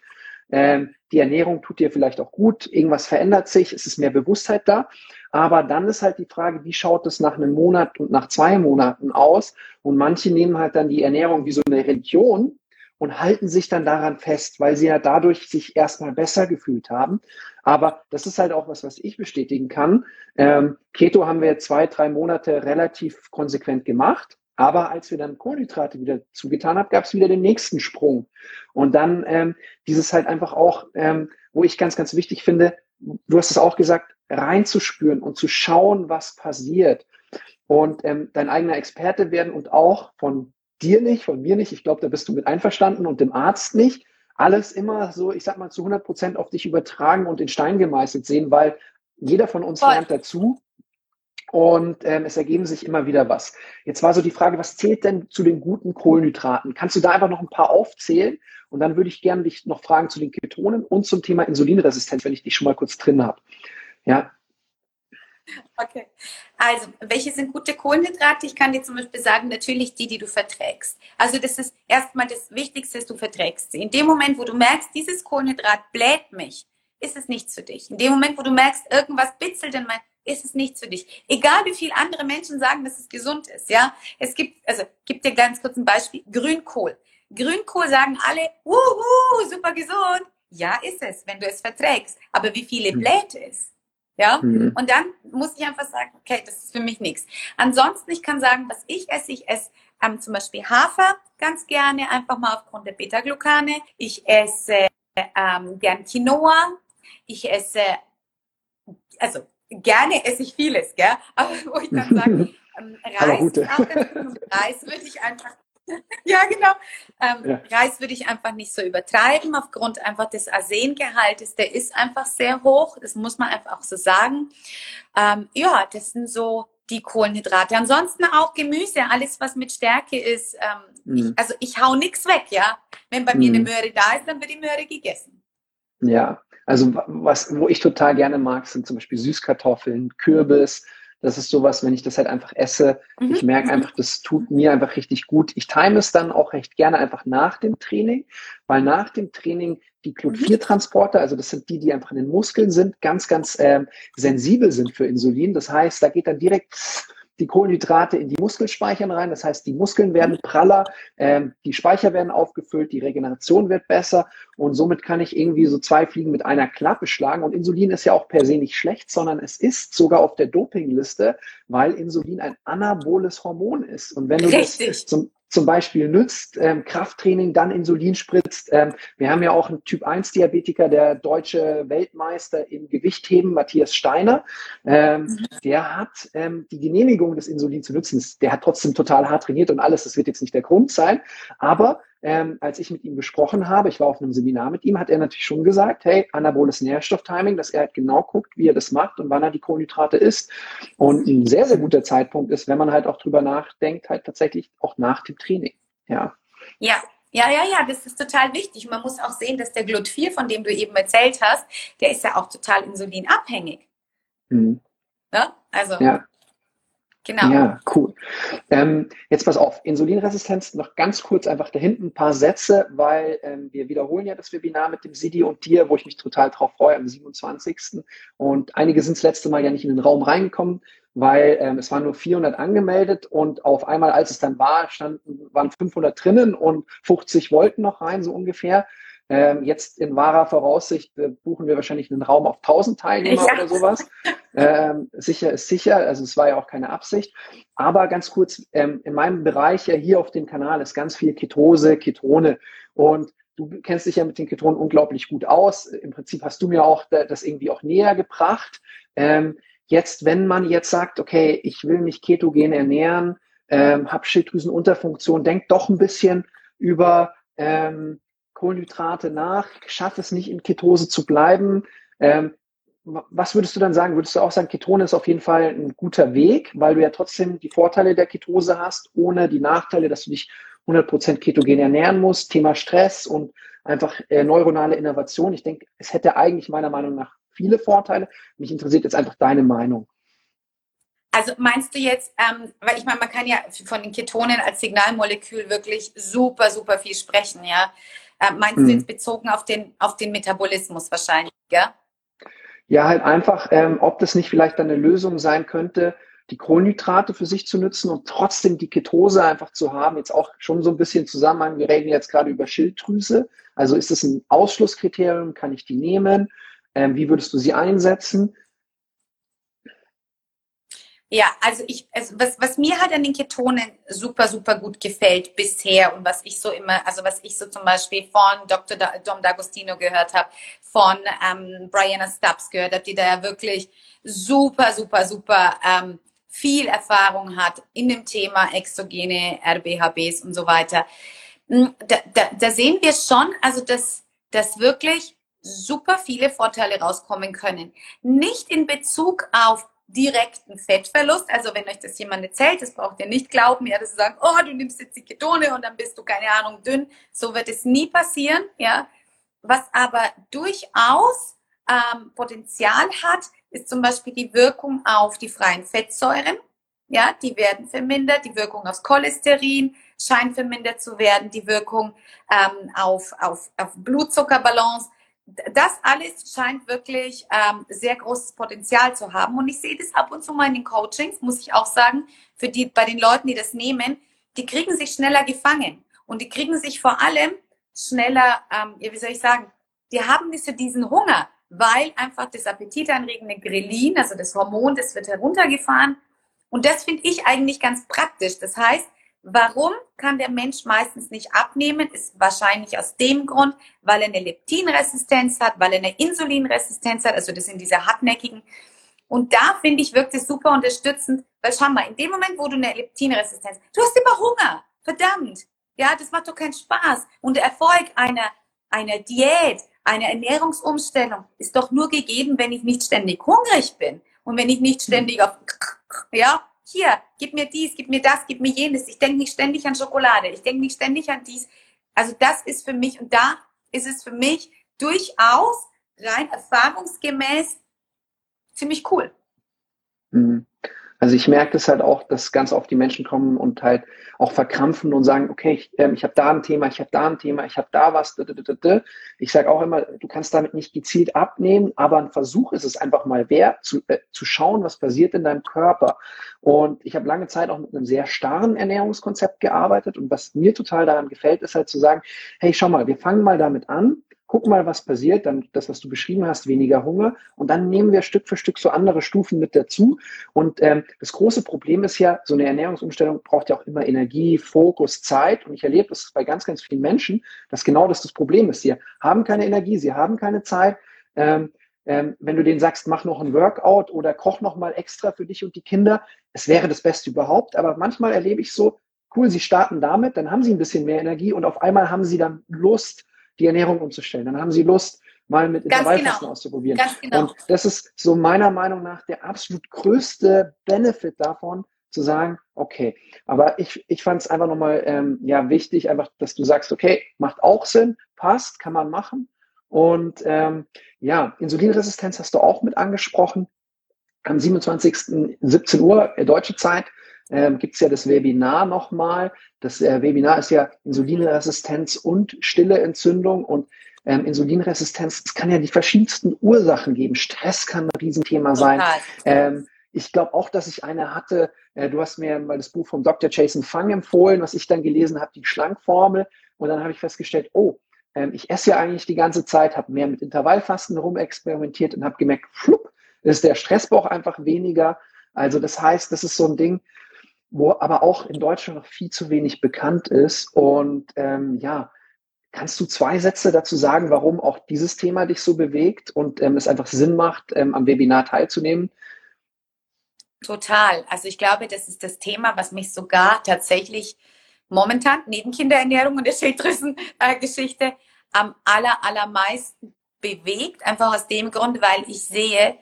Ähm, die Ernährung tut dir vielleicht auch gut, irgendwas verändert sich, es ist mehr Bewusstheit da. Aber dann ist halt die Frage, wie schaut es nach einem Monat und nach zwei Monaten aus? Und manche nehmen halt dann die Ernährung wie so eine Religion und halten sich dann daran fest, weil sie ja dadurch sich erstmal besser gefühlt haben. Aber das ist halt auch was, was ich bestätigen kann. Ähm, Keto haben wir zwei, drei Monate relativ konsequent gemacht. Aber als wir dann Kohlenhydrate wieder zugetan haben, gab es wieder den nächsten Sprung. Und dann ähm, dieses halt einfach auch, ähm, wo ich ganz, ganz wichtig finde, du hast es auch gesagt, reinzuspüren und zu schauen, was passiert. Und ähm, dein eigener Experte werden und auch von dir nicht, von mir nicht, ich glaube, da bist du mit einverstanden und dem Arzt nicht, alles immer so, ich sag mal, zu 100 Prozent auf dich übertragen und in Stein gemeißelt sehen, weil jeder von uns Voll. lernt dazu und ähm, es ergeben sich immer wieder was. Jetzt war so die Frage, was zählt denn zu den guten Kohlenhydraten? Kannst du da einfach noch ein paar aufzählen? Und dann würde ich gerne dich noch fragen zu den Ketonen und zum Thema Insulinresistenz, wenn ich dich schon mal kurz drin habe. Ja, Okay. Also, welche sind gute Kohlenhydrate? Ich kann dir zum Beispiel sagen, natürlich die, die du verträgst. Also, das ist erstmal das Wichtigste, du verträgst sie. In dem Moment, wo du merkst, dieses Kohlenhydrat bläht mich, ist es nichts für dich. In dem Moment, wo du merkst, irgendwas bitzelt in mein, ist es nichts für dich. Egal wie viele andere Menschen sagen, dass es gesund ist, ja. Es gibt, also, gib dir ganz kurz ein Beispiel. Grünkohl. Grünkohl sagen alle, uhu, super gesund. Ja, ist es, wenn du es verträgst. Aber wie viele hm. bläht es? Ja, mhm. und dann muss ich einfach sagen, okay, das ist für mich nichts. Ansonsten, ich kann sagen, was ich esse, ich esse ähm, zum Beispiel Hafer ganz gerne, einfach mal aufgrund der Beta-Glucane. Ich esse ähm, gern Quinoa. Ich esse, also gerne esse ich vieles, gell? Aber wo ich dann sage, ähm, Reis, Reis würde ich einfach ja, genau. Ähm, ja. Reis würde ich einfach nicht so übertreiben, aufgrund einfach des Arsengehaltes. Der ist einfach sehr hoch, das muss man einfach auch so sagen. Ähm, ja, das sind so die Kohlenhydrate. Ansonsten auch Gemüse, alles was mit Stärke ist. Ähm, mhm. ich, also ich hau nichts weg, ja. Wenn bei mhm. mir eine mhm. Möhre da ist, dann wird die Möhre gegessen. Ja, also was, wo ich total gerne mag, sind zum Beispiel Süßkartoffeln, Kürbis, das ist sowas, wenn ich das halt einfach esse, mhm. ich merke einfach, das tut mir einfach richtig gut. Ich time es dann auch recht gerne einfach nach dem Training, weil nach dem Training die Clot-4-Transporter, also das sind die, die einfach in den Muskeln sind, ganz, ganz ähm, sensibel sind für Insulin. Das heißt, da geht dann direkt die Kohlenhydrate in die Muskelspeichern rein. Das heißt, die Muskeln werden praller, ähm, die Speicher werden aufgefüllt, die Regeneration wird besser und somit kann ich irgendwie so zwei Fliegen mit einer Klappe schlagen. Und Insulin ist ja auch per se nicht schlecht, sondern es ist sogar auf der Dopingliste, weil Insulin ein anaboles Hormon ist. Und wenn du Richtig. das zum, zum Beispiel nützt, ähm, Krafttraining, dann Insulin spritzt. Ähm, wir haben ja auch einen Typ-1-Diabetiker, der deutsche Weltmeister im Gewichtheben, Matthias Steiner. Ähm, mhm. Der hat ähm, die Genehmigung des Insulin zu nutzen. Der hat trotzdem total hart trainiert und alles. Das wird jetzt nicht der Grund sein. Aber ähm, als ich mit ihm gesprochen habe, ich war auf einem Seminar mit ihm, hat er natürlich schon gesagt, hey, anaboles Nährstofftiming, dass er halt genau guckt, wie er das macht und wann er die Kohlenhydrate isst. Und ein sehr, sehr guter Zeitpunkt ist, wenn man halt auch drüber nachdenkt, halt tatsächlich auch nach dem Training. Ja. Ja, ja, ja, ja, das ist total wichtig. Man muss auch sehen, dass der Glut4, von dem du eben erzählt hast, der ist ja auch total insulinabhängig. Mhm. Ja? Also ja. Genau. Ja, cool. Ähm, jetzt pass auf, Insulinresistenz, noch ganz kurz einfach da hinten ein paar Sätze, weil ähm, wir wiederholen ja das Webinar mit dem Sidi und dir, wo ich mich total drauf freue, am 27. Und einige sind das letzte Mal ja nicht in den Raum reingekommen, weil ähm, es waren nur 400 angemeldet und auf einmal, als es dann war, standen, waren 500 drinnen und 50 wollten noch rein, so ungefähr. Ähm, jetzt in wahrer Voraussicht äh, buchen wir wahrscheinlich einen Raum auf 1000 Teilnehmer ja. oder sowas. Ähm, sicher ist sicher, also es war ja auch keine Absicht. Aber ganz kurz, ähm, in meinem Bereich ja hier auf dem Kanal ist ganz viel Ketose, Ketone und du kennst dich ja mit den Ketonen unglaublich gut aus. Im Prinzip hast du mir auch das irgendwie auch näher gebracht. Ähm, jetzt, wenn man jetzt sagt, okay, ich will mich ketogen ernähren, ähm, habe Schilddrüsenunterfunktion, denk doch ein bisschen über ähm, Kohlenhydrate nach, schaffe es nicht in Ketose zu bleiben. Ähm, was würdest du dann sagen? Würdest du auch sagen, Ketone ist auf jeden Fall ein guter Weg, weil du ja trotzdem die Vorteile der Ketose hast, ohne die Nachteile, dass du dich 100% ketogen ernähren musst, Thema Stress und einfach äh, neuronale Innovation. Ich denke, es hätte eigentlich meiner Meinung nach viele Vorteile. Mich interessiert jetzt einfach deine Meinung. Also meinst du jetzt, ähm, weil ich meine, man kann ja von den Ketonen als Signalmolekül wirklich super, super viel sprechen, ja. Äh, meinst hm. du jetzt bezogen auf den, auf den Metabolismus wahrscheinlich, ja? Ja, halt einfach, ähm, ob das nicht vielleicht eine Lösung sein könnte, die Kohlenhydrate für sich zu nutzen und trotzdem die Ketose einfach zu haben. Jetzt auch schon so ein bisschen Zusammenhang. Wir reden jetzt gerade über Schilddrüse. Also ist es ein Ausschlusskriterium? Kann ich die nehmen? Ähm, wie würdest du sie einsetzen? Ja, also ich, also was, was mir halt an den Ketonen super, super gut gefällt bisher und was ich so immer, also was ich so zum Beispiel von Dr. Dom D'Agostino gehört habe, von ähm, Brianna Stubbs gehört habe, die da ja wirklich super, super, super ähm, viel Erfahrung hat in dem Thema exogene RBHBs und so weiter. Hm, da, da, da sehen wir schon, also dass, dass wirklich super viele Vorteile rauskommen können. Nicht in Bezug auf direkten Fettverlust. Also wenn euch das jemand erzählt, das braucht ihr nicht glauben, ja, dass sie sagen, oh, du nimmst jetzt die Ketone und dann bist du, keine Ahnung, dünn. So wird es nie passieren, ja. Was aber durchaus ähm, Potenzial hat, ist zum Beispiel die Wirkung auf die freien Fettsäuren. Ja, die werden vermindert, die Wirkung aufs Cholesterin scheint vermindert zu werden, die Wirkung ähm, auf, auf, auf Blutzuckerbalance das alles scheint wirklich ähm, sehr großes Potenzial zu haben. Und ich sehe das ab und zu mal in den Coachings, muss ich auch sagen, für die, bei den Leuten, die das nehmen, die kriegen sich schneller gefangen. Und die kriegen sich vor allem schneller, ähm, ja, wie soll ich sagen, die haben nicht so diesen Hunger, weil einfach das appetitanregende Grelin, also das Hormon, das wird heruntergefahren. Und das finde ich eigentlich ganz praktisch. Das heißt, Warum kann der Mensch meistens nicht abnehmen? Ist wahrscheinlich aus dem Grund, weil er eine Leptinresistenz hat, weil er eine Insulinresistenz hat. Also das sind diese hartnäckigen. Und da finde ich, wirkt es super unterstützend, weil schau mal, in dem Moment, wo du eine Leptinresistenz, du hast immer Hunger. Verdammt. Ja, das macht doch keinen Spaß. Und der Erfolg einer, einer Diät, einer Ernährungsumstellung ist doch nur gegeben, wenn ich nicht ständig hungrig bin. Und wenn ich nicht ständig auf, ja, hier, gib mir dies, gib mir das, gib mir jenes. Ich denke nicht ständig an Schokolade. Ich denke nicht ständig an dies. Also das ist für mich, und da ist es für mich durchaus rein erfahrungsgemäß ziemlich cool. Mhm. Also ich merke das halt auch, dass ganz oft die Menschen kommen und halt auch verkrampfen und sagen, okay, ich, ähm, ich habe da ein Thema, ich habe da ein Thema, ich habe da was. Ich sage auch immer, du kannst damit nicht gezielt abnehmen, aber ein Versuch ist es einfach mal wert, zu, äh, zu schauen, was passiert in deinem Körper. Und ich habe lange Zeit auch mit einem sehr starren Ernährungskonzept gearbeitet und was mir total daran gefällt, ist halt zu sagen, hey, schau mal, wir fangen mal damit an, guck mal, was passiert, dann das, was du beschrieben hast, weniger Hunger. Und dann nehmen wir Stück für Stück so andere Stufen mit dazu. Und ähm, das große Problem ist ja, so eine Ernährungsumstellung braucht ja auch immer Energie, Fokus, Zeit. Und ich erlebe das bei ganz, ganz vielen Menschen, dass genau das das Problem ist. Sie haben keine Energie, sie haben keine Zeit. Ähm, ähm, wenn du denen sagst, mach noch ein Workout oder koch noch mal extra für dich und die Kinder, es wäre das Beste überhaupt. Aber manchmal erlebe ich so, cool, sie starten damit, dann haben sie ein bisschen mehr Energie und auf einmal haben sie dann Lust, die Ernährung umzustellen. Dann haben sie Lust, mal mit Intervallfasten genau. auszuprobieren. Genau. Und das ist so meiner Meinung nach der absolut größte Benefit davon, zu sagen, okay, aber ich, ich fand es einfach nochmal ähm, ja, wichtig, einfach, dass du sagst, okay, macht auch Sinn, passt, kann man machen. Und ähm, ja, Insulinresistenz hast du auch mit angesprochen. Am 27. 17 Uhr äh, deutsche Zeit ähm, gibt es ja das Webinar nochmal. Das äh, Webinar ist ja Insulinresistenz und stille Entzündung und ähm, Insulinresistenz, es kann ja die verschiedensten Ursachen geben. Stress kann ein Riesenthema sein. Ähm, ich glaube auch, dass ich eine hatte, äh, du hast mir mal das Buch vom Dr. Jason Fung empfohlen, was ich dann gelesen habe, die Schlankformel. Und dann habe ich festgestellt, oh, ähm, ich esse ja eigentlich die ganze Zeit, habe mehr mit Intervallfasten rumexperimentiert und habe gemerkt, flupp, ist der Stressbauch einfach weniger. Also das heißt, das ist so ein Ding, wo aber auch in Deutschland noch viel zu wenig bekannt ist. Und ähm, ja, kannst du zwei Sätze dazu sagen, warum auch dieses Thema dich so bewegt und ähm, es einfach Sinn macht, ähm, am Webinar teilzunehmen? Total. Also ich glaube, das ist das Thema, was mich sogar tatsächlich momentan neben Kinderernährung und der Schilddrüsengeschichte äh, am aller, allermeisten bewegt. Einfach aus dem Grund, weil ich sehe,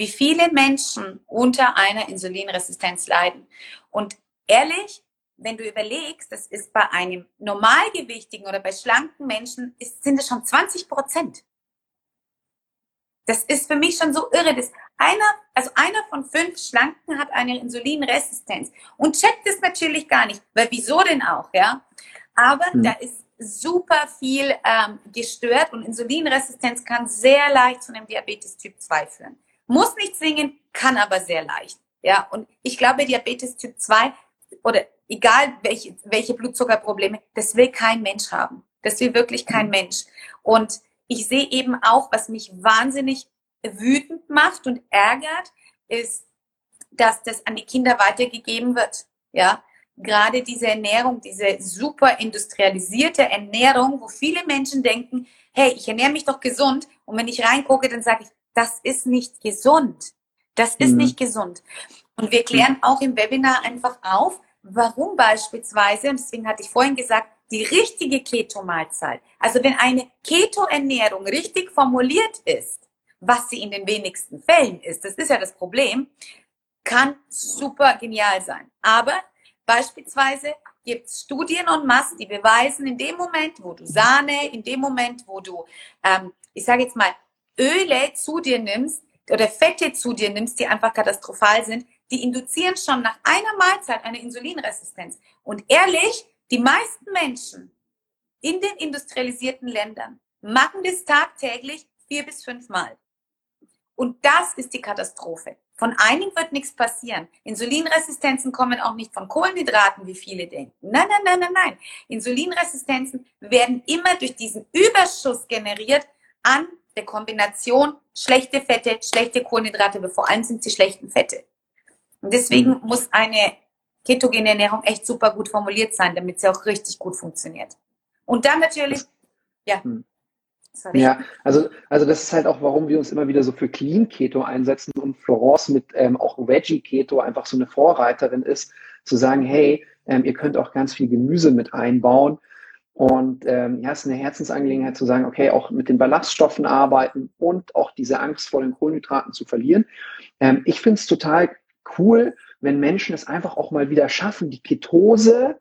wie viele Menschen unter einer Insulinresistenz leiden. Und ehrlich, wenn du überlegst, das ist bei einem normalgewichtigen oder bei schlanken Menschen, ist, sind es schon 20 Prozent. Das ist für mich schon so irre. dass einer, also einer von fünf Schlanken hat eine Insulinresistenz und checkt es natürlich gar nicht. Weil wieso denn auch, ja? Aber hm. da ist super viel ähm, gestört und Insulinresistenz kann sehr leicht zu einem Diabetes Typ 2 führen. Muss nicht zwingen, kann aber sehr leicht. Ja, und ich glaube, Diabetes Typ 2 oder egal welche, welche Blutzuckerprobleme, das will kein Mensch haben. Das will wirklich kein mhm. Mensch. Und ich sehe eben auch, was mich wahnsinnig wütend macht und ärgert, ist, dass das an die Kinder weitergegeben wird. Ja, gerade diese Ernährung, diese super industrialisierte Ernährung, wo viele Menschen denken, hey, ich ernähre mich doch gesund. Und wenn ich reingucke, dann sage ich, das ist nicht gesund. Das ist mhm. nicht gesund. Und wir klären mhm. auch im Webinar einfach auf, warum beispielsweise, und deswegen hatte ich vorhin gesagt, die richtige Keto-Mahlzeit, also wenn eine Keto-Ernährung richtig formuliert ist, was sie in den wenigsten Fällen ist, das ist ja das Problem, kann super genial sein. Aber beispielsweise gibt es Studien und Mass, die beweisen, in dem Moment, wo du Sahne, in dem Moment, wo du, ähm, ich sage jetzt mal, Öle zu dir nimmst oder Fette zu dir nimmst, die einfach katastrophal sind, die induzieren schon nach einer Mahlzeit eine Insulinresistenz. Und ehrlich, die meisten Menschen in den industrialisierten Ländern machen das tagtäglich vier bis fünf Mal. Und das ist die Katastrophe. Von einigen wird nichts passieren. Insulinresistenzen kommen auch nicht von Kohlenhydraten, wie viele denken. Nein, nein, nein, nein, nein. Insulinresistenzen werden immer durch diesen Überschuss generiert an der Kombination schlechte Fette, schlechte Kohlenhydrate, aber vor allem sind sie schlechten Fette. Und deswegen mhm. muss eine ketogene Ernährung echt super gut formuliert sein, damit sie auch richtig gut funktioniert. Und dann natürlich, ja. Mhm. Sorry. Ja, also, also das ist halt auch, warum wir uns immer wieder so für Clean Keto einsetzen und Florence mit ähm, auch Veggie Keto einfach so eine Vorreiterin ist, zu sagen, hey, ähm, ihr könnt auch ganz viel Gemüse mit einbauen und ähm, ja, es ist eine Herzensangelegenheit zu sagen, okay, auch mit den Ballaststoffen arbeiten und auch diese Angst vor den Kohlenhydraten zu verlieren. Ähm, ich finde es total cool, wenn Menschen es einfach auch mal wieder schaffen, die Ketose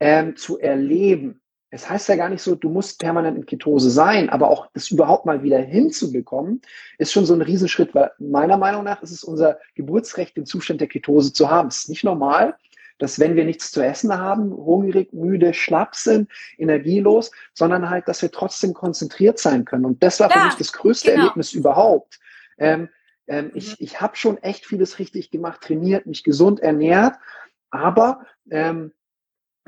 ähm, zu erleben. es heißt ja gar nicht so, du musst permanent in Ketose sein, aber auch das überhaupt mal wieder hinzubekommen, ist schon so ein Riesenschritt, weil meiner Meinung nach ist es unser Geburtsrecht, den Zustand der Ketose zu haben. Es ist nicht normal, dass wenn wir nichts zu essen haben, hungrig, müde, schlapp sind, energielos, sondern halt, dass wir trotzdem konzentriert sein können. Und das war ja, für mich das größte genau. Erlebnis überhaupt. Ähm, ähm, mhm. Ich, ich habe schon echt vieles richtig gemacht, trainiert, mich gesund ernährt, aber ähm,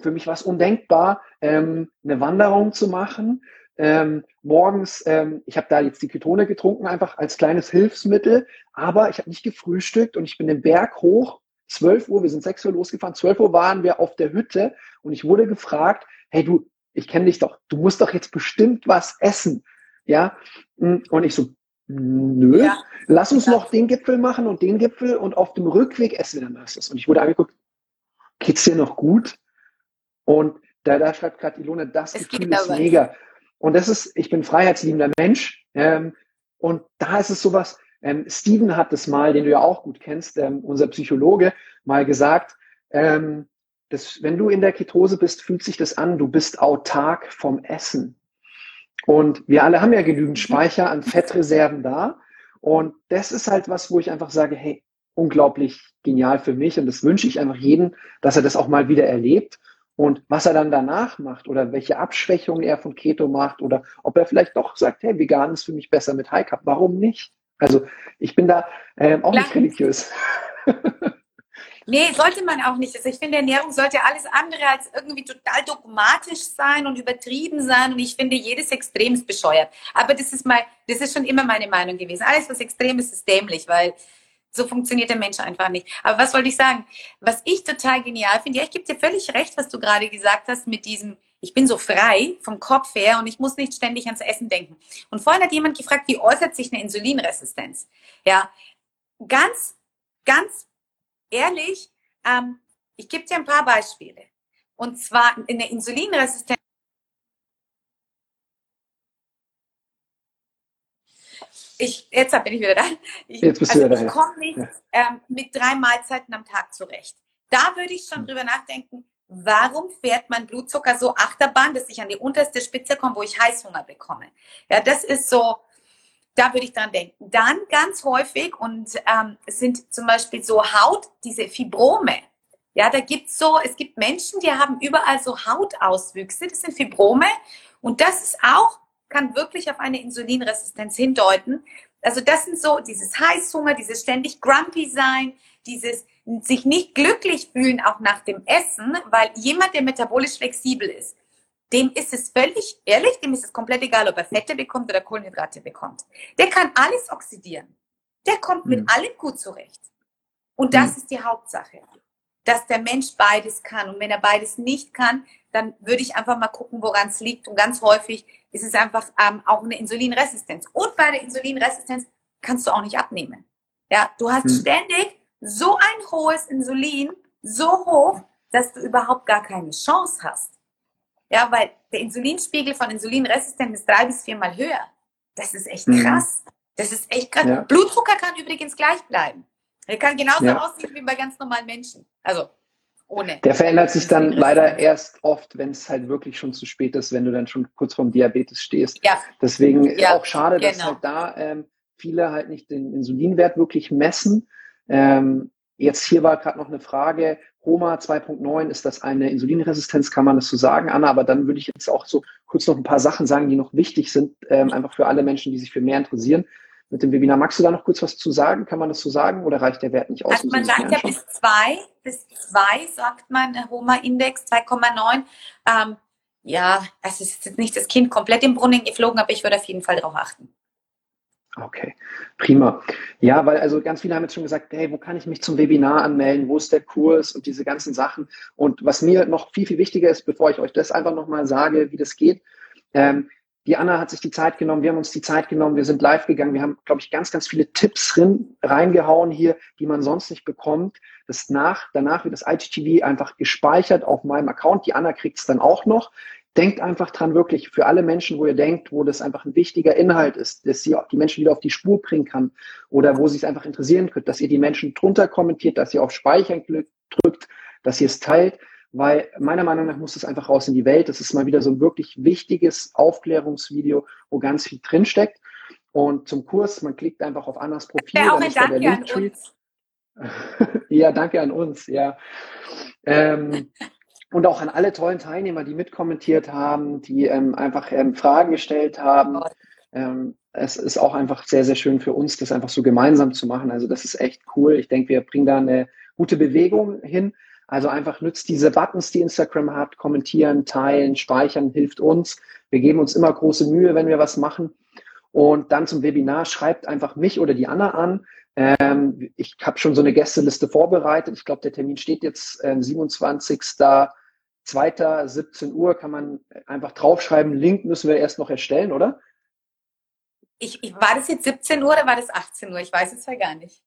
für mich war es undenkbar, ähm, eine Wanderung zu machen. Ähm, morgens, ähm, ich habe da jetzt die Ketone getrunken, einfach als kleines Hilfsmittel, aber ich habe nicht gefrühstückt und ich bin den Berg hoch, 12 Uhr, wir sind 6 Uhr losgefahren, 12 Uhr waren wir auf der Hütte und ich wurde gefragt, hey du, ich kenne dich doch, du musst doch jetzt bestimmt was essen. Ja, und ich so, nö, ja. lass uns noch den Gipfel machen und den Gipfel und auf dem Rückweg essen wir dann das. Und ich wurde angeguckt, geht's dir noch gut? Und da, da schreibt gerade Ilona, das es Gefühl ist mega. Und das ist, ich bin freiheitsliebender Mensch. Ähm, und da ist es sowas, ähm, Steven hat das mal, den du ja auch gut kennst, ähm, unser Psychologe, mal gesagt, ähm, dass, wenn du in der Ketose bist, fühlt sich das an, du bist autark vom Essen. Und wir alle haben ja genügend. Speicher an Fettreserven da. Und das ist halt was, wo ich einfach sage, hey, unglaublich genial für mich. Und das wünsche ich einfach jedem, dass er das auch mal wieder erlebt. Und was er dann danach macht oder welche Abschwächungen er von Keto macht oder ob er vielleicht doch sagt, hey, vegan ist für mich besser mit High Carb. Warum nicht? Also ich bin da ähm, auch Lang nicht religiös. Nee, sollte man auch nicht. Also ich finde, Ernährung sollte alles andere als irgendwie total dogmatisch sein und übertrieben sein. Und ich finde, jedes Extrem ist bescheuert. Aber das ist mal, das ist schon immer meine Meinung gewesen. Alles, was extrem ist, ist dämlich, weil so funktioniert der Mensch einfach nicht. Aber was wollte ich sagen? Was ich total genial finde, ja, ich gebe dir völlig recht, was du gerade gesagt hast mit diesem, ich bin so frei vom Kopf her und ich muss nicht ständig ans Essen denken. Und vorhin hat jemand gefragt, wie äußert sich eine Insulinresistenz? Ja, ganz, ganz ehrlich, ähm, ich gebe dir ein paar Beispiele. Und zwar in der Insulinresistenz ich, jetzt bin ich wieder da. Ich, jetzt bist also du wieder ich komme nicht ähm, mit drei Mahlzeiten am Tag zurecht. Da würde ich schon hm. drüber nachdenken, warum fährt mein Blutzucker so Achterbahn, dass ich an die unterste Spitze komme, wo ich Heißhunger bekomme. Ja, das ist so, da würde ich dran denken. Dann ganz häufig und ähm, sind zum Beispiel so Haut, diese Fibrome. Ja, da gibt's so, es gibt Menschen, die haben überall so Hautauswüchse, das sind Fibrome. Und das ist auch kann wirklich auf eine Insulinresistenz hindeuten. Also das sind so dieses Heißhunger, dieses ständig grumpy sein, dieses sich nicht glücklich fühlen auch nach dem Essen, weil jemand, der metabolisch flexibel ist, dem ist es völlig ehrlich, dem ist es komplett egal, ob er Fette bekommt oder Kohlenhydrate bekommt. Der kann alles oxidieren. Der kommt mit mhm. allem gut zurecht. Und das mhm. ist die Hauptsache, dass der Mensch beides kann. Und wenn er beides nicht kann, dann würde ich einfach mal gucken, woran es liegt. Und ganz häufig ist es einfach ähm, auch eine Insulinresistenz. Und bei der Insulinresistenz kannst du auch nicht abnehmen. Ja, du hast hm. ständig so ein hohes Insulin, so hoch, dass du überhaupt gar keine Chance hast. Ja, weil der Insulinspiegel von Insulinresistent ist drei bis viermal höher. Das ist echt hm. krass. Das ist echt krass. Ja. Blutdrucker kann übrigens gleich bleiben. Er kann genauso ja. aussehen wie bei ganz normalen Menschen. Also ohne. Der verändert sich dann leider erst oft, wenn es halt wirklich schon zu spät ist, wenn du dann schon kurz vorm Diabetes stehst. Ja. Deswegen ja, auch schade, genau. dass halt da ähm, viele halt nicht den Insulinwert wirklich messen. Ähm, jetzt hier war gerade noch eine Frage, Roma 2.9, ist das eine Insulinresistenz? Kann man das so sagen, Anna? Aber dann würde ich jetzt auch so kurz noch ein paar Sachen sagen, die noch wichtig sind, ähm, einfach für alle Menschen, die sich für mehr interessieren mit dem Webinar. Magst du da noch kurz was zu sagen? Kann man das so sagen oder reicht der Wert nicht aus? Also man sagt ja bis zwei, bis zwei sagt man Homa-Index 2,9. Ähm, ja, es ist jetzt nicht das Kind komplett im Brunnen geflogen, aber ich würde auf jeden Fall darauf achten. Okay, prima. Ja, weil also ganz viele haben jetzt schon gesagt, hey, wo kann ich mich zum Webinar anmelden? Wo ist der Kurs und diese ganzen Sachen? Und was mir noch viel, viel wichtiger ist, bevor ich euch das einfach nochmal sage, wie das geht, ähm, die Anna hat sich die Zeit genommen, wir haben uns die Zeit genommen, wir sind live gegangen, wir haben, glaube ich, ganz, ganz viele Tipps drin, reingehauen hier, die man sonst nicht bekommt. Das nach, danach wird das IGTV einfach gespeichert auf meinem Account. Die Anna kriegt es dann auch noch. Denkt einfach dran, wirklich für alle Menschen, wo ihr denkt, wo das einfach ein wichtiger Inhalt ist, dass sie die Menschen wieder auf die Spur bringen kann oder wo sie es einfach interessieren könnt, dass ihr die Menschen drunter kommentiert, dass ihr auf Speichern drückt, dass ihr es teilt, weil meiner Meinung nach muss es einfach raus in die Welt. Das ist mal wieder so ein wirklich wichtiges Aufklärungsvideo, wo ganz viel drinsteckt. Und zum Kurs, man klickt einfach auf Annas Profil. Ja, auch ein Danke an uns. ja, danke an uns, ja. Ähm, und auch an alle tollen Teilnehmer, die mitkommentiert haben, die ähm, einfach ähm, Fragen gestellt haben. Ähm, es ist auch einfach sehr, sehr schön für uns, das einfach so gemeinsam zu machen. Also das ist echt cool. Ich denke, wir bringen da eine gute Bewegung hin. Also einfach nützt diese Buttons, die Instagram hat, kommentieren, teilen, speichern, hilft uns. Wir geben uns immer große Mühe, wenn wir was machen. Und dann zum Webinar schreibt einfach mich oder die Anna an. Ähm, ich habe schon so eine Gästeliste vorbereitet. Ich glaube, der Termin steht jetzt ähm, 27. 2. 17 Uhr kann man einfach draufschreiben. Link müssen wir erst noch erstellen, oder? Ich, ich, war das jetzt 17 Uhr oder war das 18 Uhr? Ich weiß es ja gar nicht.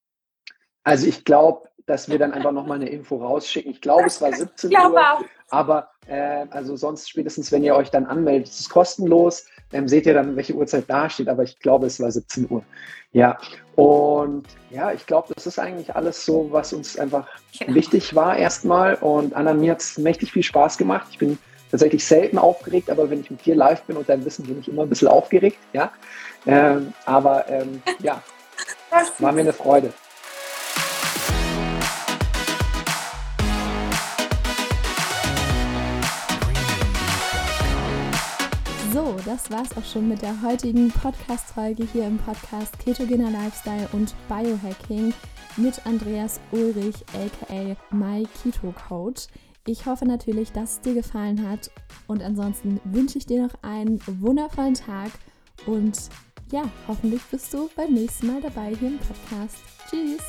Also ich glaube, dass wir dann einfach nochmal eine Info rausschicken. Ich glaube, es war 17 Uhr. Auch. Aber äh, also sonst spätestens, wenn ihr euch dann anmeldet, ist es kostenlos. Ähm, seht ihr dann, welche Uhrzeit da steht. Aber ich glaube, es war 17 Uhr. Ja. Und ja, ich glaube, das ist eigentlich alles so, was uns einfach genau. wichtig war erstmal. Und Anna, mir hat es mächtig viel Spaß gemacht. Ich bin tatsächlich selten aufgeregt, aber wenn ich mit dir live bin und dein Wissen, bin ich immer ein bisschen aufgeregt. Ja. Ähm, aber ähm, ja, war mir eine Freude. Das war's auch schon mit der heutigen Podcast-Folge hier im Podcast Ketogener Lifestyle und Biohacking mit Andreas Ulrich, aka My Keto Coach. Ich hoffe natürlich, dass es dir gefallen hat und ansonsten wünsche ich dir noch einen wundervollen Tag und ja, hoffentlich bist du beim nächsten Mal dabei hier im Podcast. Tschüss!